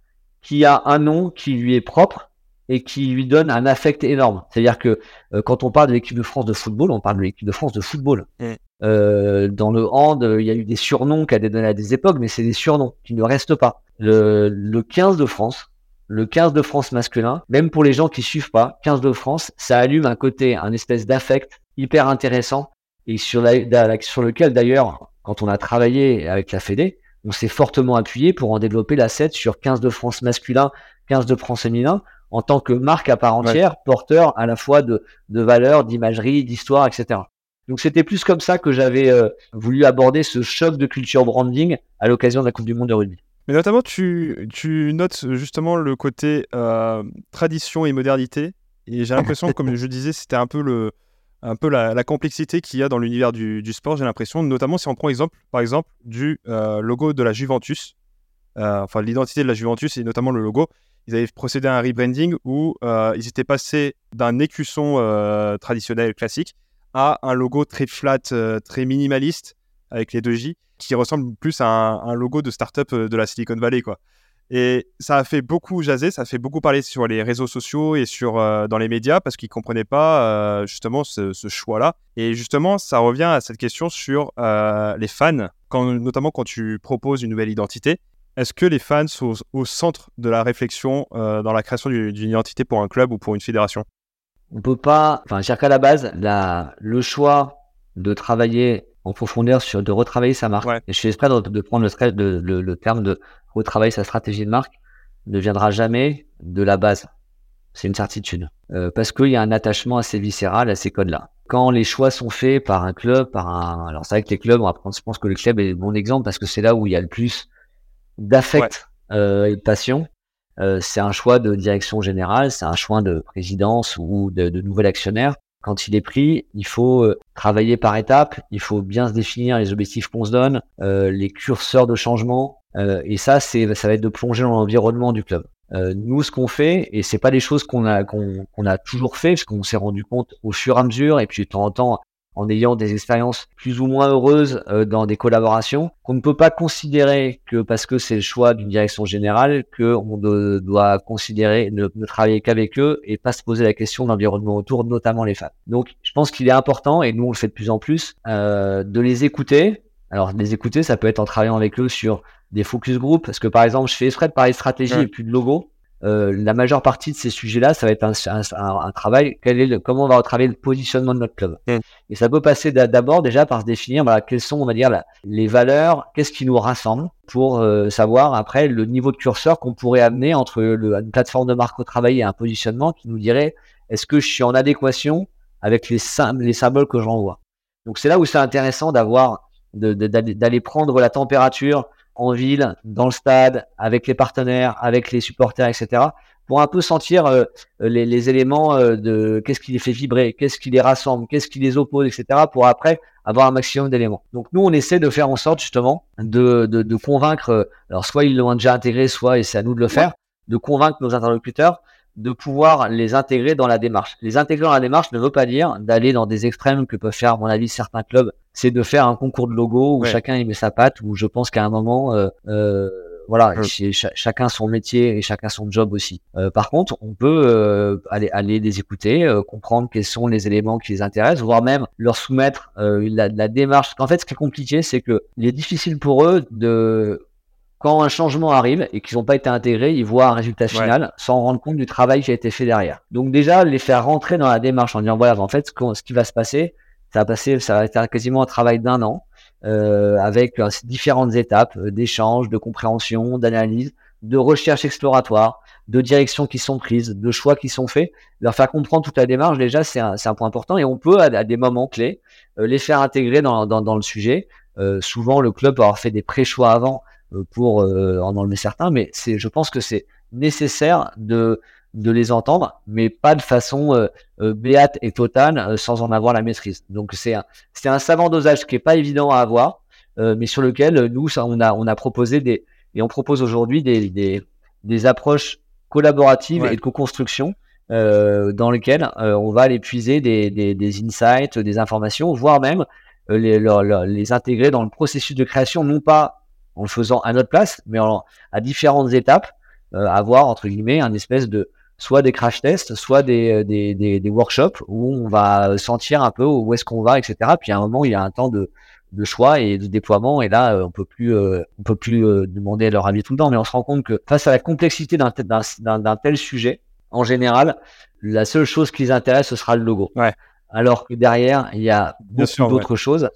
qui a un nom qui lui est propre et qui lui donne un affect énorme. C'est-à-dire que euh, quand on parle de l'équipe de France de football, on parle de l'équipe de France de football. Mm. Euh, dans le hand, il y a eu des surnoms qui a donnés à des époques, mais c'est des surnoms qui ne restent pas. Le, le 15 de France, le 15 de France masculin, même pour les gens qui suivent pas, 15 de France, ça allume un côté, un espèce d'affect hyper intéressant et sur, la, sur lequel d'ailleurs, quand on a travaillé avec la Fédé, on s'est fortement appuyé pour en développer la 7 sur 15 de France masculin, 15 de France féminin, en tant que marque à part entière, porteur à la fois de, de valeurs, d'imagerie, d'histoire, etc. Donc c'était plus comme ça que j'avais euh, voulu aborder ce choc de culture branding à l'occasion de la Coupe du Monde de rugby. Mais notamment, tu, tu notes justement le côté euh, tradition et modernité. Et j'ai l'impression, comme je disais, c'était un peu le, un peu la, complexité qu'il y a dans l'univers du, sport, j'ai l'impression, notamment si on prend exemple, par exemple du euh, logo de la Juventus, euh, enfin l'identité de la Juventus et notamment le logo. Ils avaient procédé à un rebranding où euh, ils étaient passés d'un écusson traditionnel classique à un logo très flat, très minimaliste avec les deux J, qui ressemble plus à un, un logo de start-up de la Silicon Valley, quoi. Et ça a fait beaucoup jaser, ça a fait beaucoup parler sur les réseaux sociaux et sur, euh, dans les médias parce qu'ils ne comprenaient pas euh, justement ce, choix-là. Et justement, ça revient à cette question sur euh, les fans, notamment quand tu proposes une nouvelle identité. Est-ce que les fans sont au centre de la réflexion dans la création d'une identité pour un club ou pour une fédération? On peut pas, enfin, dire qu'à la base, le choix de travailler en profondeur sur de retravailler sa marque. Et je suis exprès de, prendre le, le, le, terme de retravailler sa stratégie de marque ne viendra jamais de la base. C'est une certitude. Euh, parce qu'il y a un attachement assez viscéral à ces codes-là. Quand les choix sont faits par un club, par un, alors c'est vrai que les clubs, on va prendre, je pense que le club est le bon exemple parce que c'est là où il y a le plus d'affect euh, et de passion. Euh, c'est un choix de direction générale, c'est un choix de présidence ou de, de nouvel actionnaire quand il est pris, il faut euh, travailler par étapes, il faut bien se définir les objectifs qu'on se donne, euh, les curseurs de changement, euh, et ça, c'est, ça va être de plonger dans l'environnement du club. nous, ce qu'on fait, et c'est pas des choses qu'on a qu'on, a toujours fait, parce qu'on s'est rendu compte au fur et à mesure, et puis de temps en temps, en ayant des expériences plus ou moins heureuses euh, dans des collaborations, qu'on ne peut pas considérer que parce que c'est le choix d'une direction générale, qu'on doit considérer ne, travailler qu'avec eux et pas se poser la question de l'environnement autour, notamment les femmes. Donc, je pense qu'il est important, et nous on le fait de plus en plus, euh, de les écouter. Alors, les écouter, ça peut être en travaillant avec eux sur des focus group, parce que par exemple, je fais exprès de parler stratégie et plus de logo. Euh, la majeure partie de ces sujets-là, ça va être un, un, un, travail. Quel est le, comment on va travailler le positionnement de notre club mm. Et ça peut passer d'abord déjà par se définir voilà, quelles sont, on va dire, les valeurs, qu'est-ce qui nous rassemble, pour euh, savoir après le niveau de curseur qu'on pourrait amener entre le, une plateforme de marque au travail et un positionnement qui nous dirait est-ce que je suis en adéquation avec les, les symboles que j'envoie? Donc c'est là où c'est intéressant d'avoir d'aller prendre la température en ville, dans le stade, avec les partenaires, avec les supporters, etc., pour un peu sentir euh, les, éléments euh, de qu'est-ce qui les fait vibrer, qu'est-ce qui les rassemble, qu'est-ce qui les oppose, etc., pour après avoir un maximum d'éléments. Donc nous, on essaie de faire en sorte justement de, de, de convaincre, alors soit ils l'ont déjà intégré, soit, et c'est à nous de le faire, de convaincre nos interlocuteurs de pouvoir les intégrer dans la démarche. Les intégrer dans la démarche ne veut pas dire d'aller dans des extrêmes que peuvent faire, à mon avis, certains clubs. C'est de faire un concours de logo où chacun y met sa patte, où je pense qu'à un moment, euh, euh, voilà, chacun son métier et chacun son job aussi. Euh, par contre, on peut euh, aller, aller les écouter, euh, comprendre quels sont les éléments qui les intéressent, voire même leur soumettre la, la, démarche. En fait, ce qui est compliqué, c'est que il est difficile pour eux de quand un changement arrive et qu'ils n'ont pas été intégrés, ils voient un résultat final sans rendre compte du travail qui a été fait derrière. Donc déjà, les faire rentrer dans la démarche en disant voilà, en fait, ce, qui va se passer, ça va passer, ça va être quasiment un travail d'un an euh, avec euh, différentes étapes euh, d'échange, de compréhension, d'analyse, de recherche exploratoire, de directions qui sont prises, de choix qui sont faits. Leur faire comprendre toute la démarche, déjà, c'est un, un, point important et on peut, à, des moments clés, les faire intégrer dans, dans, dans le sujet. souvent, le club peut avoir fait des pré-choix avant euh, pour euh, en enlever certains, mais c'est, je pense que c'est nécessaire de de les entendre, mais pas de façon euh, béate et totale sans en avoir la maîtrise. Donc c'est un, c'est un savant dosage qui est pas évident à avoir, mais sur lequel nous ça, on a on a proposé des et on propose aujourd'hui des, des, des approches collaboratives et de co-construction euh, dans lesquelles on va aller puiser des, des, des insights, des informations, voire même les, les intégrer dans le processus de création, non pas en le faisant à notre place, mais à différentes étapes, euh, avoir entre guillemets un espèce de soit des crash tests, soit des, euh, des, des, des workshops où on va sentir un peu où est-ce qu'on va, etc. Puis à un moment, il y a un temps de, de choix et de déploiement et là on peut plus on peut plus demander leur avis tout le temps mais on se rend compte que face à la complexité d'un d'un tel sujet en général la seule chose qui les intéresse ce sera le logo ouais. alors que derrière il y a beaucoup d'autres choses euh,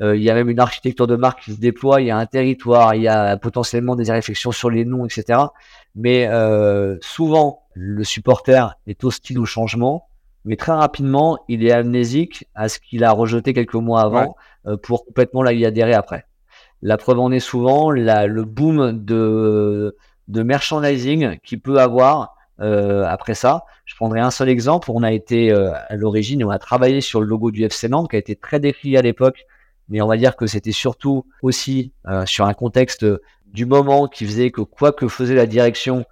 il y a même une architecture de marque qui se déploie, il y a un territoire, il y a potentiellement des réflexions sur les noms, etc. Mais euh, souvent, le supporter est hostile au changement, mais très rapidement, il est amnésique à ce qu'il a rejeté quelques mois avant euh, pour complètement là y adhérer après. La preuve en est souvent la, le boom de, de merchandising qui peut avoir euh, après ça. Je prendrai un seul exemple. On a été euh, à l'origine, on a travaillé sur le logo du FC Nantes qui a été très décrit à l'époque mais on va dire que c'était surtout aussi euh, sur un contexte du moment qui faisait que quoi que faisait la direction,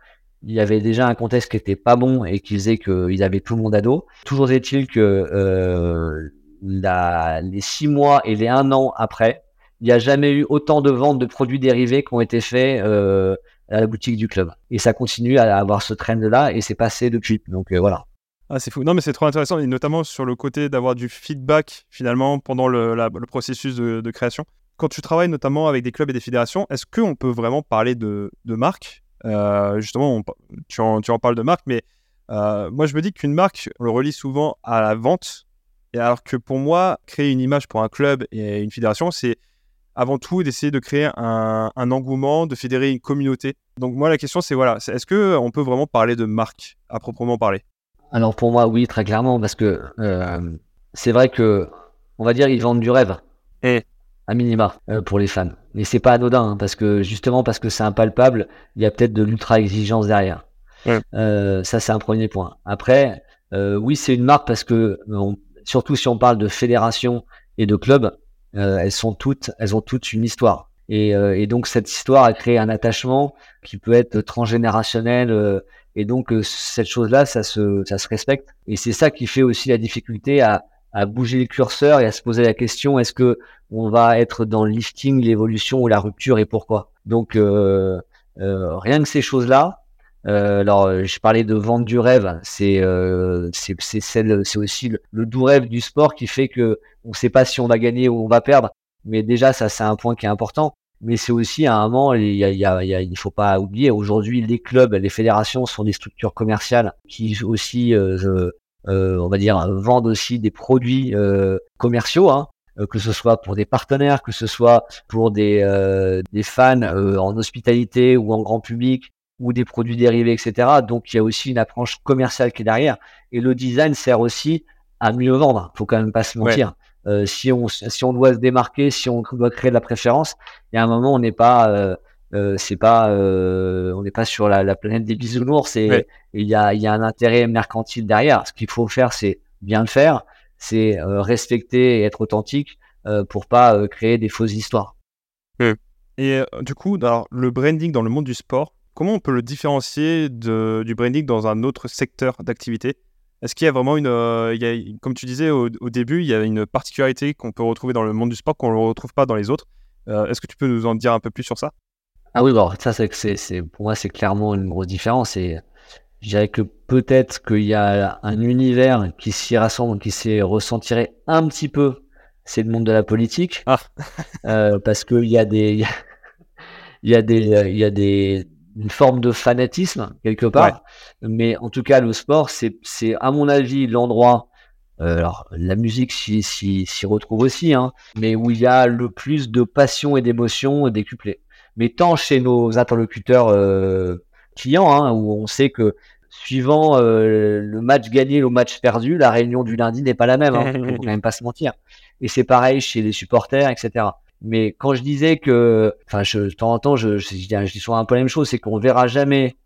il y avait déjà un contexte qui était pas bon et qui faisait qu'ils avaient tout le monde à dos. Toujours est-il que euh, les six mois et les un an après, il n'y a jamais eu autant de ventes de produits dérivés qui ont été faits euh, à la boutique du club. Et ça continue à avoir ce trend-là et c'est passé depuis. Donc voilà. Ah, c'est. Non, mais c'est trop intéressant, et notamment sur le côté d'avoir du feedback finalement pendant le, processus de, création. Quand tu travailles notamment avec des clubs et des fédérations, est-ce qu'on peut vraiment parler de, de marque? Euh, Justement, tu, en, parles de marque, mais euh, moi je me dis qu'une marque, on le relie souvent à la vente, alors que pour moi, créer une image pour un club et une fédération, c'est avant tout d'essayer de créer un, un, engouement, de fédérer une communauté. Donc moi la question c'est voilà, est-ce que on peut vraiment parler de marque à proprement parler? Alors pour moi, oui, très clairement, parce que euh, c'est vrai que, on va dire, ils vendent du rêve. Et à minima euh, pour les fans. Mais c'est pas anodin, hein, parce que justement parce que c'est impalpable, il y a peut-être de l'ultra exigence derrière. Euh, ça c'est un premier point. Après, oui, c'est une marque parce que surtout si on parle de fédération et de club, elles sont toutes, elles ont toutes une histoire. Et, et, donc cette histoire a créé un attachement qui peut être transgénérationnel et donc euh, cette chose-là, ça se, ça se respecte. Et c'est ça qui fait aussi la difficulté à, à bouger les curseurs et à se poser la question est-ce que on va être dans le lifting, l'évolution ou la rupture et pourquoi? Donc euh, euh, rien que ces choses-là. Euh, alors, j'ai parlé de vente du rêve. C'est euh, c'est aussi le, le, doux rêve du sport qui fait que on ne sait pas si on va gagner ou on va perdre. Mais déjà, ça c'est un point qui est important mais c'est aussi à un moment, il y a, il y a, il il faut pas oublier, aujourd'hui les clubs, les fédérations sont des structures commerciales qui aussi, euh, euh, on va dire, vendent aussi des produits euh, commerciaux, hein, euh, que ce soit pour des partenaires, que ce soit pour des, euh, des fans en hospitalité ou en grand public ou des produits dérivés, etc. Donc il y a aussi une approche commerciale qui est derrière. Et le design sert aussi à mieux vendre, faut quand même pas se mentir. Euh, si on si on doit se démarquer, si on doit créer de la préférence, il y a un moment on n'est pas euh, euh, c'est pas on n'est pas sur la, la, planète des bisounours et il y a il y a un intérêt mercantile derrière. Ce qu'il faut faire, c'est bien le faire, c'est respecter et être authentique pour pas créer des fausses histoires. Et du coup, alors, le branding dans le monde du sport, comment on peut le différencier de, du branding dans un autre secteur d'activité? Est-ce qu'il y a vraiment une, il y a, comme tu disais au, début, il y a une particularité qu'on peut retrouver dans le monde du sport qu'on ne retrouve pas dans les autres Est-ce que tu peux nous en dire un peu plus sur ça? Ah oui, bon, ça c'est, c'est, pour moi c'est clairement une grosse différence et je dirais que peut-être qu'il y a un univers qui s'y rassemble, qui s'y ressentirait un petit peu, c'est le monde de la politique. Ah. euh, parce qu'il y a des, il y a des, il y a des, une forme de fanatisme quelque part. Mais en tout cas, le sport, c'est, à mon avis l'endroit. Euh, alors, la musique s'y, retrouve aussi, hein, mais où il y a le plus de passion et d'émotion décuplées. Mais tant chez nos interlocuteurs euh, clients, hein, où on sait que suivant euh, le match gagné, le match perdu, la réunion du lundi n'est pas la même. Hein, faut quand même pas se mentir. Et c'est pareil chez les supporters, etc. Mais quand je disais que, enfin, je, de temps en temps, je, je, je, dis souvent un peu la même chose, c'est qu'on verra jamais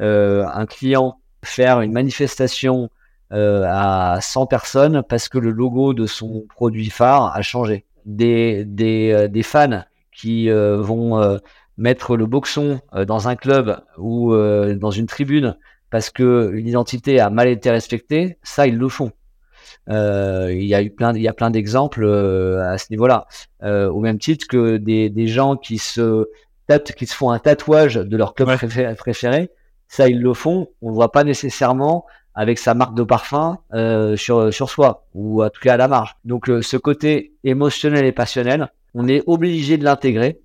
euh, un client faire une manifestation euh, à 100 personnes parce que le logo de son produit phare a changé. Des, des, euh, des fans qui euh, vont mettre le boxon dans un club ou dans une tribune parce que une identité a mal été respectée, ça ils le font. Euh, il y a eu plein, il y a plein d'exemples euh, à ce niveau-là. Euh, au même titre que des, des gens qui se qui se font un tatouage de leur club préféré, ça ils le font. On ne voit pas nécessairement avec sa marque de parfum euh, sur sur soi ou en tout cas à la marge. Donc euh, ce côté émotionnel et passionnel, on est obligé de l'intégrer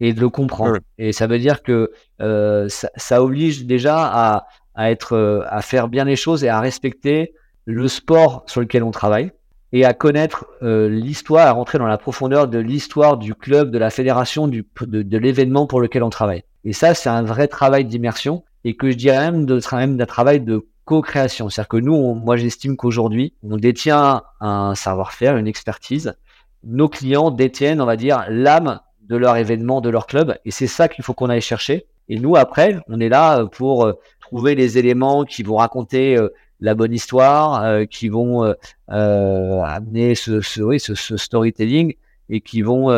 et de le comprendre. Et ça veut dire que euh, ça, ça, oblige déjà à, à être, à faire bien les choses et à respecter le sport sur lequel on travaille et à connaître euh, l'histoire, à rentrer dans la profondeur de l'histoire du club, de la fédération, du, de, de l'événement pour lequel on travaille. Et ça, c'est un vrai travail d'immersion et que je dirais même de même d'un travail de co-création. C'est-à-dire que nous, moi, j'estime qu'aujourd'hui, on détient un savoir-faire, une expertise. Nos clients détiennent, on va dire, l'âme de leur événement, de leur club, et c'est ça qu'il faut qu'on aille chercher. Et nous, après, on est là pour trouver les éléments qui vont raconter euh, la bonne histoire, euh, qui vont euh, amener ce, oui, ce, storytelling et qui vont,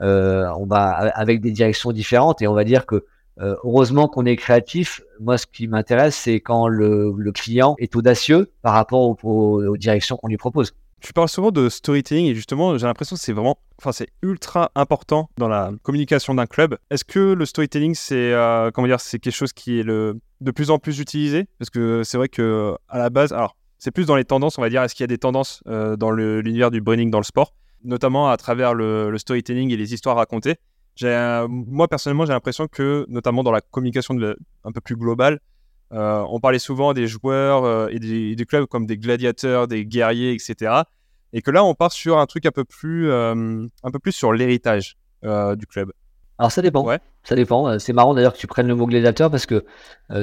on va avec des directions différentes. Et on va dire que heureusement qu'on est créatif. Moi, ce qui m'intéresse, c'est quand le, le, client est audacieux par rapport aux, directions qu'on lui propose. Tu parles souvent de storytelling et justement, j'ai l'impression que c'est vraiment, enfin, c'est ultra important dans la communication d'un club. Est-ce que le storytelling, c'est, euh, comment dire, c'est quelque chose qui est le, de plus en plus utilisé Parce que c'est vrai que à la base, alors, c'est plus dans les tendances, on va dire. Est-ce qu'il y a des tendances euh, dans l'univers du branding dans le sport, notamment à travers le, le storytelling et les histoires racontées Moi personnellement, j'ai l'impression que, notamment dans la communication de, un peu plus globale, euh, on parlait souvent des joueurs euh, et des, des, clubs comme des gladiateurs, des guerriers, etc. Et que là, on part sur un truc un peu plus, un peu plus sur l'héritage du club. Alors ça dépend. Ouais. Ça dépend. C'est marrant d'ailleurs que tu prennes le mot gladiateur parce que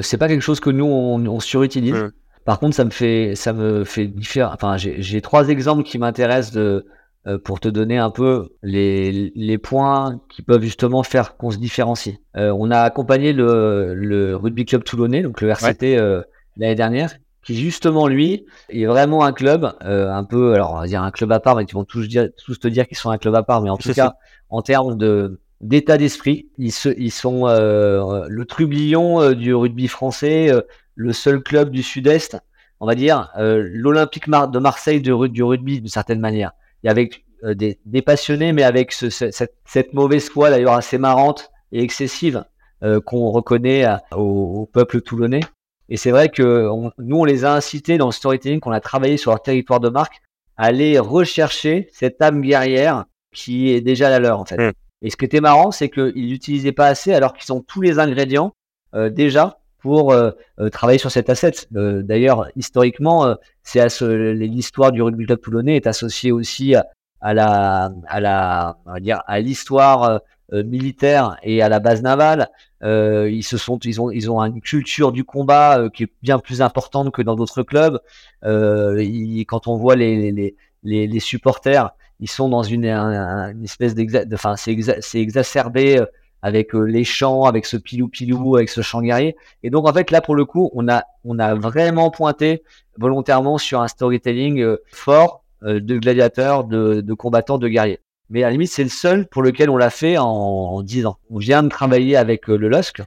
c'est pas quelque chose que nous on, on surutilise. Mmh. Par contre, ça me fait, ça me fait différent. Enfin, j'ai trois exemples qui m'intéressent de, euh, pour te donner un peu les, les points qui peuvent justement faire qu'on se différencie. Euh, on a accompagné le, le, Rugby Club Toulonnais, donc le RCT euh, l'année dernière, qui justement lui est vraiment un club un peu, alors on va dire un club à part, mais ils vont tous dire, tous te dire qu'ils sont un club à part, mais en tout cas en termes de d'état d'esprit, ils, se, ils sont le trublion du rugby français, le seul club du Sud-Est, on va dire l'Olympique de Marseille du rugby d'une certaine manière avec euh, des, des, passionnés, mais avec ce, cette, cette, mauvaise foi d'ailleurs assez marrante et excessive euh, qu'on reconnaît au, au, peuple toulonnais. Et c'est vrai que on, nous, on les a incités dans le storytelling, qu'on a travaillé sur leur territoire de marque, à aller rechercher cette âme guerrière qui est déjà la leur en fait. Mm. Et ce qui était marrant, c'est qu'ils l'utilisaient pas assez alors qu'ils ont tous les ingrédients euh, déjà pour euh, euh, travailler sur cet asset. D'ailleurs, historiquement, c'est l'histoire du rugby club toulonnais est associée aussi à, la, à la, à l'histoire militaire et à la base navale. ils se sont, ils ont, ils ont une culture du combat qui est bien plus importante que dans d'autres clubs. Quand on voit les, les, les, supporters, ils sont dans une, une espèce d'exa, enfin, c'est exa, exacerbé avec euh, les chants, avec ce pilou-pilou, avec ce chant guerrier. Et donc, en fait, là, pour le coup, on a, on a vraiment pointé volontairement sur un storytelling euh, fort euh, de gladiateurs, de, combattants, de guerriers. Mais à la limite, c'est le seul pour lequel on l'a fait en, en 10 ans. On vient de travailler avec le LOSC,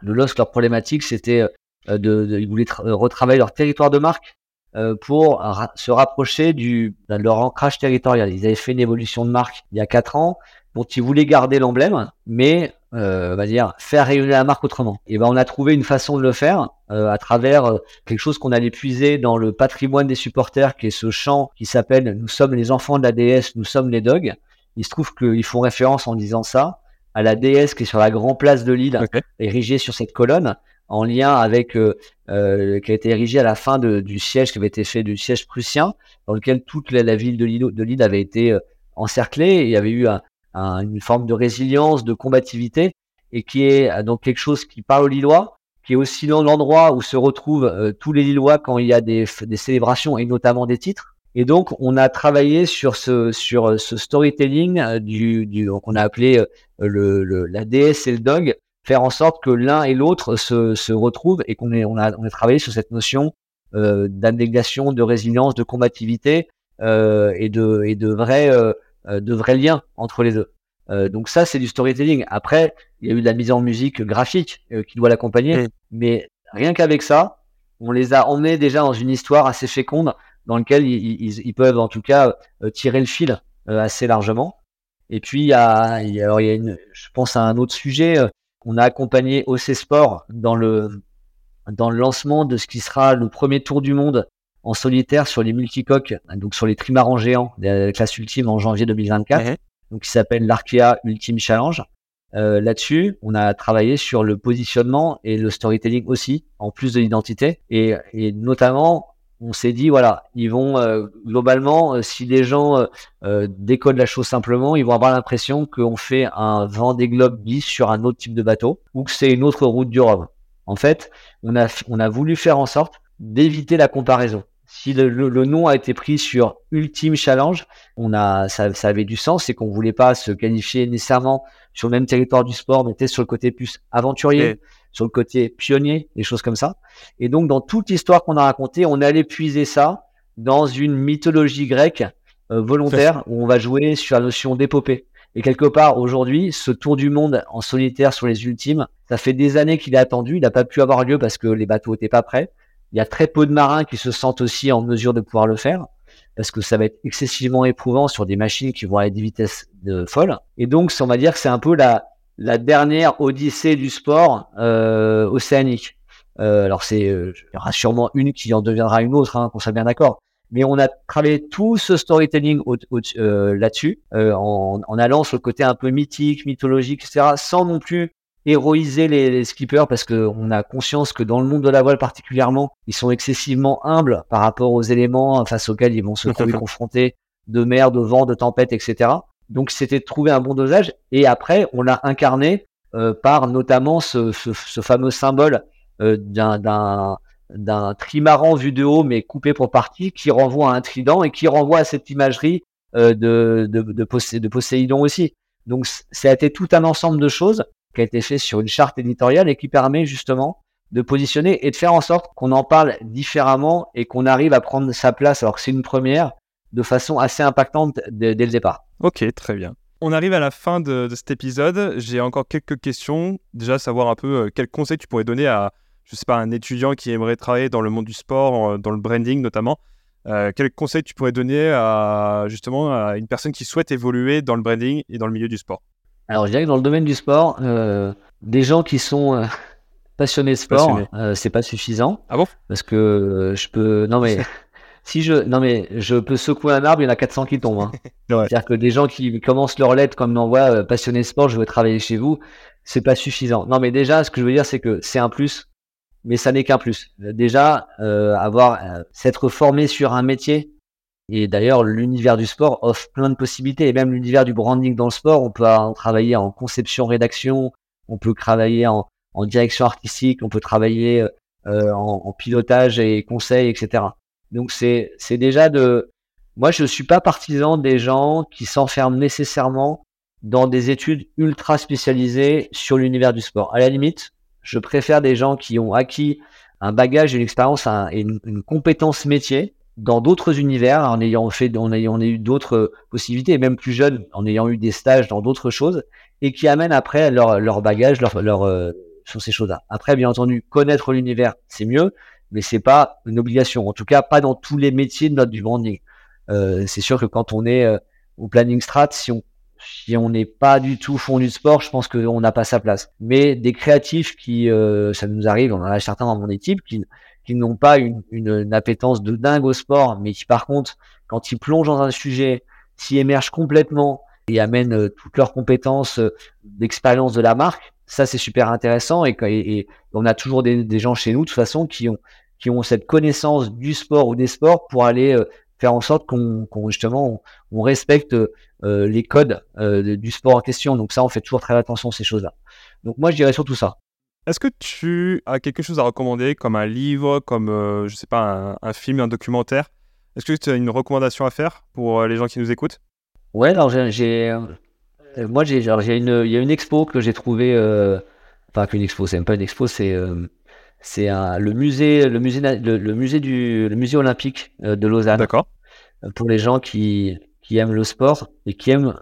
Le LOSC, leur problématique, c'était de, de, ils voulaient retravailler leur territoire de marque pour se rapprocher du, de leur ancrage territorial. Ils avaient fait une évolution de marque il y a quatre ans dont ils voulaient garder l'emblème, mais euh, on va dire faire rayonner la marque autrement. Et ben on a trouvé une façon de le faire euh, à travers euh, quelque chose qu'on allait puiser dans le patrimoine des supporters, qui est ce chant qui s'appelle "Nous sommes les enfants de la déesse, nous sommes les dogs". Il se trouve qu'ils font référence en disant ça à la déesse qui est sur la grande place de l'île, érigée sur cette colonne, en lien avec euh, euh, qui a été érigée à la fin de, du siège qui avait été fait du siège prussien, dans lequel toute la, ville de l'île de l'île avait été encerclée. Et il y avait eu un, une forme de résilience, de combativité, et qui est euh, donc quelque chose qui parle aux Lillois, qui est aussi l'endroit où se retrouvent euh, tous les Lillois quand il y a des, des, célébrations et notamment des titres. Et donc on a travaillé sur ce sur euh, ce storytelling du, du qu'on a appelé le, le, la déesse et le dog, faire en sorte que l'un et l'autre se, se retrouvent et qu'on on a on a travaillé sur cette notion euh, de résilience, de combativité euh, et de et de vrai euh, de vrais liens entre les deux. Euh, donc ça, c'est du storytelling. Après, il y a eu de la mise en musique graphique euh, qui doit l'accompagner, mais rien qu'avec ça, on les a emmenés déjà dans une histoire assez féconde dans laquelle ils, peuvent en tout cas tirer le fil assez largement. Et puis il y a, alors il y a une, je pense à un autre sujet. On a accompagné OC Sport dans le dans le lancement de ce qui sera le premier tour du monde en solitaire sur les multicoques, donc sur les trimarans géants de la classe ultime en janvier 2024, donc qui s'appelle l'Arkea Ultime Challenge. Euh, Là-dessus, on a travaillé sur le positionnement et le storytelling aussi, en plus de l'identité. Et, et, notamment, on s'est dit, voilà, ils vont euh, globalement, euh, si les gens euh, euh, décodent la chose simplement, ils vont avoir l'impression qu'on fait un vent des globes bis sur un autre type de bateau ou que c'est une autre route du Rhum. En fait, on a, on a voulu faire en sorte d'éviter la comparaison si le, nom a été pris sur Ultime Challenge, on a, ça, ça avait du sens, c'est qu'on voulait pas se qualifier nécessairement sur le même territoire du sport, mais peut-être sur le côté plus aventurier, sur le côté pionnier, des choses comme ça. Et donc, dans toute l'histoire qu'on a racontée, on allait puiser ça dans une mythologie grecque euh, volontaire où on va jouer sur la notion d'épopée. Et quelque part, aujourd'hui, ce tour du monde en solitaire sur les ultimes, ça fait des années qu'il est attendu. Il n'a pas pu avoir lieu parce que les bateaux n'étaient pas prêts. Il y a très peu de marins qui se sentent aussi en mesure de pouvoir le faire parce que ça va être excessivement éprouvant sur des machines qui vont à des vitesses de folles. Et donc, on va dire que c'est un peu la, la dernière odyssée du sport euh, océanique. Euh, alors, c'est euh, il y aura sûrement une qui en deviendra une autre, hein, qu'on soit bien d'accord. Mais on a travaillé tout ce storytelling euh, là-dessus, euh, en, en, allant sur le côté un peu mythique, mythologique, etc., sans non plus héroïser les, skippers parce qu'on a conscience que dans le monde de la voile particulièrement, ils sont excessivement humbles par rapport aux éléments face auxquels ils vont se trouver confrontés de mer, de vent, de tempête, etc. Donc c'était de trouver un bon dosage et après on l'a incarné euh, par notamment ce, fameux symbole euh, d'un trimaran vu de haut mais coupé pour partie qui renvoie à un trident et qui renvoie à cette imagerie euh, de, de, de, de Poséidon aussi. Donc ça a été tout un ensemble de choses qui a été fait sur une charte éditoriale et qui permet justement de positionner et de faire en sorte qu'on en parle différemment et qu'on arrive à prendre sa place, alors que c'est une première, de façon assez impactante dès le départ. Ok, très bien. On arrive à la fin de, cet épisode. J'ai encore quelques questions. Déjà, savoir un peu euh, quel conseil tu pourrais donner à, je sais pas, un étudiant qui aimerait travailler dans le monde du sport, dans le branding notamment. Euh, quel conseil tu pourrais donner à justement à une personne qui souhaite évoluer dans le branding et dans le milieu du sport? Alors, je dirais que dans le domaine du sport, euh, des gens qui sont euh, passionnés de sport, euh, c'est pas suffisant. Ah bon? Parce que je peux. Non, mais. si je. Non, mais je peux secouer un arbre, il y en a 400 qui tombent. Hein. C'est-à-dire que des gens qui commencent leur lettre comme m'envoient passionné de sport, je veux travailler chez vous, c'est pas suffisant. Non, mais déjà, ce que je veux dire, c'est que c'est un plus, mais ça n'est qu'un plus. Déjà, avoir. s'être formé sur un métier, et d'ailleurs, l'univers du sport offre plein de possibilités. Et même l'univers du branding dans le sport, on peut travailler en conception, rédaction, on peut travailler en, direction artistique, on peut travailler euh, en, pilotage et conseil, etc. Donc c'est déjà de. Moi, je suis pas partisan des gens qui s'enferment nécessairement dans des études ultra spécialisées sur l'univers du sport. À la limite, je préfère des gens qui ont acquis un bagage, une expérience et une compétence métier dans d'autres univers, en ayant fait, en ayant eu d'autres possibilités, et même plus jeunes, en ayant eu des stages dans d'autres choses, et qui amènent après leur, leur bagage, leur, leur, euh, sur ces choses-là. Après, bien entendu, connaître l'univers, c'est mieux, mais c'est pas une obligation. En tout cas, pas dans tous les métiers de notre du branding. Euh, c'est sûr que quand on est euh, au planning strat, si on si on n'est pas du tout fond du sport, je pense qu'on n'a pas sa place. Mais des créatifs qui, euh, ça nous arrive, on en a certains dans mon équipe, qui, qui n'ont pas une, une, appétence de dingue au sport, mais qui par contre, quand ils plongent dans un sujet, s'y émergent complètement et amènent toutes leurs compétences d'expérience de la marque, ça c'est super intéressant et, et, on a toujours des, gens chez nous de toute façon qui ont qui ont cette connaissance du sport ou des sports pour aller faire en sorte qu'on justement on, respecte euh, les codes euh, du sport en question. Donc ça, on fait toujours très attention à ces choses-là. Donc moi, je dirais surtout ça. Est-ce que tu as quelque chose à recommander, comme un livre, comme euh, je sais pas un, film, un documentaire? Est-ce que tu as une recommandation à faire pour les gens qui nous écoutent? Ouais, alors j'ai, moi j'ai, une, il y a une expo que j'ai trouvée, enfin qu'une expo, c'est même pas une expo, c'est c'est le musée, le musée, le, musée du, le musée olympique euh, de Lausanne. D'accord. Euh, pour les gens qui, qui aiment le sport et qui aiment,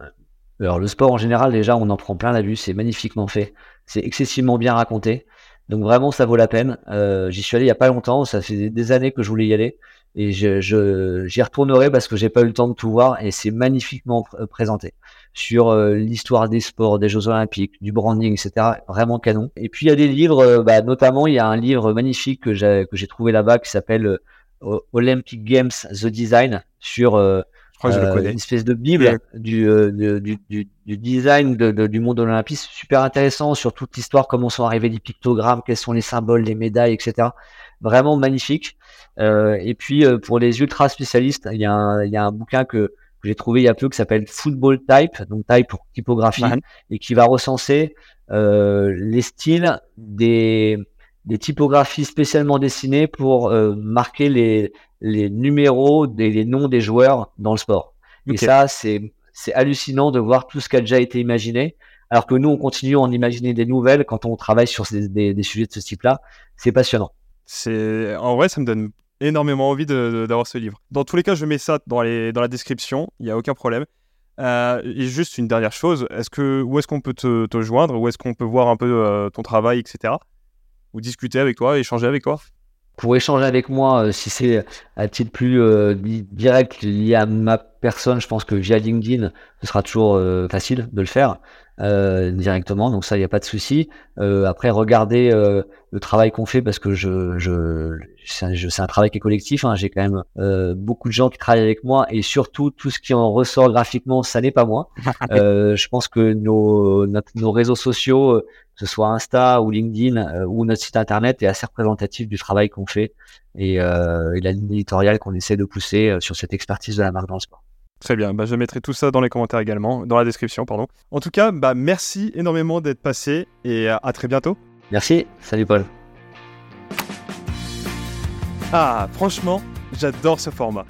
alors le sport en général, déjà, on en prend plein la vue, c'est magnifiquement fait, c'est excessivement bien raconté. Donc vraiment, ça vaut la peine. Euh, j'y suis allé il y a pas longtemps, ça fait des années que je voulais y aller et je, je j'y retournerai parce que j'ai pas eu le temps de tout voir et c'est magnifiquement présenté sur euh, l'histoire des sports, des Jeux Olympiques, du branding, etc. Vraiment canon. Et puis il y a des livres, euh, bah, notamment il y a un livre magnifique que j'ai que j'ai trouvé là-bas qui s'appelle euh, Olympic Games The Design sur une espèce de bible du, du, du, du, design de, du monde olympique, super intéressant sur toute l'histoire, comment sont arrivés les pictogrammes, quels sont les symboles, les médailles, etc. Vraiment magnifique. et puis pour les ultra spécialistes, il y a un, il y a un bouquin que que j'ai trouvé il y a peu qui s'appelle Football Type, donc type pour typographie, et qui va recenser euh, les styles des, des typographies spécialement dessinées pour euh, marquer les, les numéros des les noms des joueurs dans le sport. Et ça, c'est c'est hallucinant de voir tout ce qui a déjà été imaginé, alors que nous, on continue à en imaginer des nouvelles quand on travaille sur des, des, des sujets de ce type-là. C'est passionnant. C'est en vrai, ça me donne énormément envie d'avoir ce livre. Dans tous les cas, je mets ça dans, la description, il n'y a aucun problème. Euh, et juste une dernière chose, où est-ce qu'on peut te, te, joindre? Où est-ce qu'on peut voir un peu euh, ton travail, etc. Ou discuter avec toi, échanger avec toi? Pour échanger avec moi, euh, si c'est à titre plus direct lié à ma personne, je pense que via LinkedIn, ce sera toujours facile de le faire. Euh, directement, donc ça, il n'y a pas de souci. Euh, après, regardez euh, le travail qu'on fait parce que je, je, c'est un, travail qui est collectif. Hein. J'ai quand même euh, beaucoup de gens qui travaillent avec moi et surtout tout ce qui en ressort graphiquement, ça n'est pas moi. je pense que nos, nos réseaux sociaux, ce soit Insta ou LinkedIn ou notre site internet, est assez représentatif du travail qu'on fait et, et la ligne éditoriale qu'on essaie de pousser sur cette expertise de la marque dans le sport. Très bien, bah, je mettrai tout ça dans les commentaires également, dans la description, pardon. En tout cas, bah, merci énormément d'être passé et à très bientôt. Merci, salut Paul. Ah, franchement, j'adore ce format.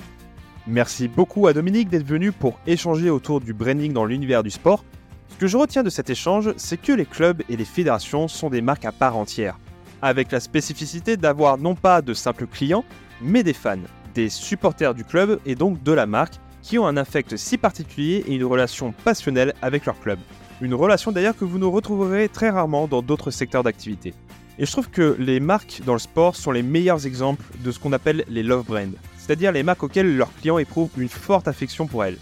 Merci beaucoup à Dominique d'être venu pour échanger autour du branding dans l'univers du sport. Ce que je retiens de cet échange, c'est que les clubs et les fédérations sont des marques à part entière, avec la spécificité d'avoir non pas de simples clients, mais des fans, des supporters du club et donc de la marque qui ont un affect si particulier et une relation passionnelle avec leur club. Une relation d'ailleurs que vous ne retrouverez très rarement dans d'autres secteurs d'activité. Et je trouve que les marques dans le sport sont les meilleurs exemples de ce qu'on appelle les love brands, c'est-à-dire les marques auxquelles leurs clients éprouvent une forte affection pour elles.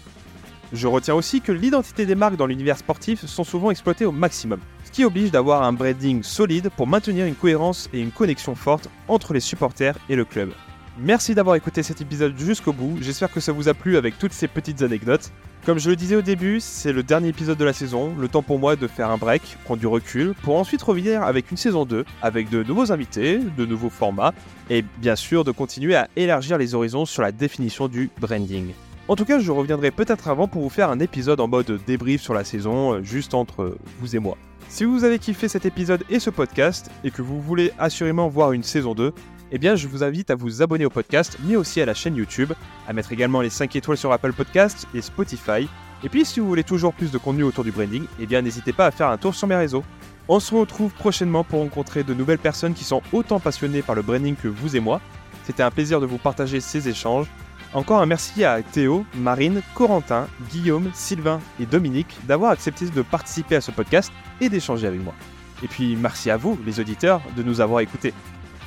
Je retiens aussi que l'identité des marques dans l'univers sportif sont souvent exploitées au maximum, ce qui oblige d'avoir un branding solide pour maintenir une cohérence et une connexion forte entre les supporters et le club. Merci d'avoir écouté cet épisode jusqu'au bout, j'espère que ça vous a plu avec toutes ces petites anecdotes. Comme je le disais au début, c'est le dernier épisode de la saison, le temps pour moi de faire un break, prendre du recul, pour ensuite revenir avec une saison 2, avec de nouveaux invités, de nouveaux formats, et bien sûr de continuer à élargir les horizons sur la définition du branding. En tout cas, je reviendrai peut-être avant pour vous faire un épisode en mode débrief sur la saison, euh, juste entre vous et moi. Si vous avez kiffé cet épisode et ce podcast, et que vous voulez assurément voir une saison 2, eh bien je vous invite à vous abonner au podcast, mais aussi à la chaîne YouTube, à mettre également les 5 étoiles sur Apple Podcasts et Spotify. Et puis si vous voulez toujours plus de contenu autour du branding, eh bien n'hésitez pas à faire un tour sur mes réseaux. On se retrouve prochainement pour rencontrer de nouvelles personnes qui sont autant passionnées par le branding que vous et moi. C'était un plaisir de vous partager ces échanges. Encore un merci à Théo, Marine, Corentin, Guillaume, Sylvain et Dominique d'avoir accepté de participer à ce podcast et d'échanger avec moi. Et puis merci à vous, les auditeurs, de nous avoir écoutés.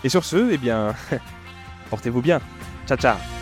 Et sur ce, eh bien, portez-vous bien. Ciao ciao